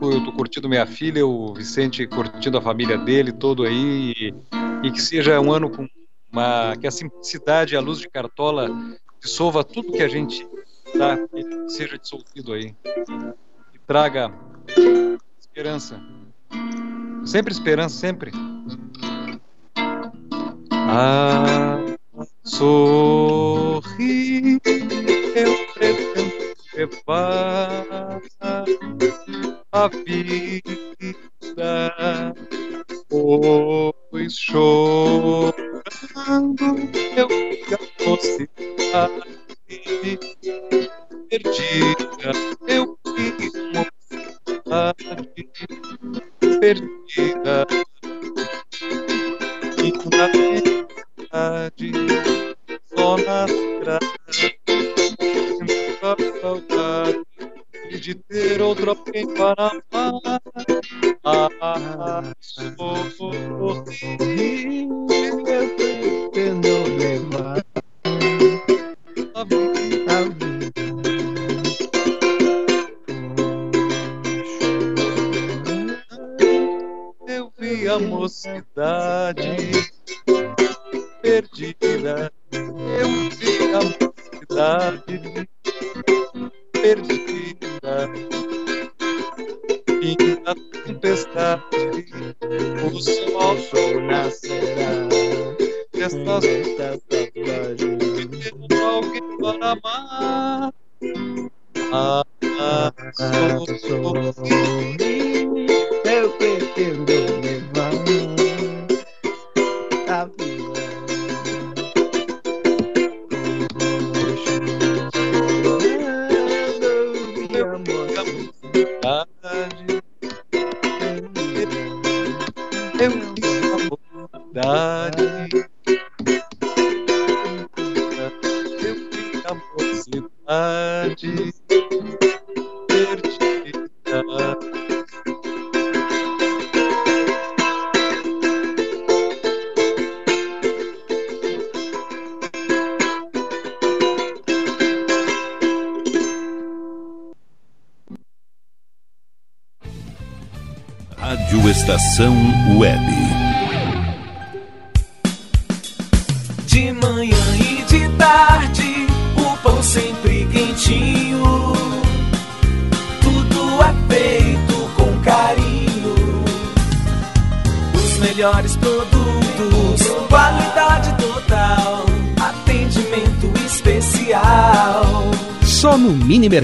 Eu tô curtindo minha filha, o Vicente curtindo a família dele, todo aí. E, e que seja um ano com uma. Que a simplicidade, a luz de cartola dissolva tudo que a gente tá, que seja dissolvido aí. E traga esperança. Sempre esperança, sempre. Ah, sorri, eu pretendo levar a vida, pois chorando eu a mocidade perdida, eu vi mocidade perdida e na verdade só nas graças sinto a saudade de ter outro alguém para amar eu pretendo levar A mocidade perdida. Eu vi a mocidade perdida. Fim da tempestade, o sol, sol nascerá. Esta tatuagem. alguém para amar. Ah, ah, sou, Eu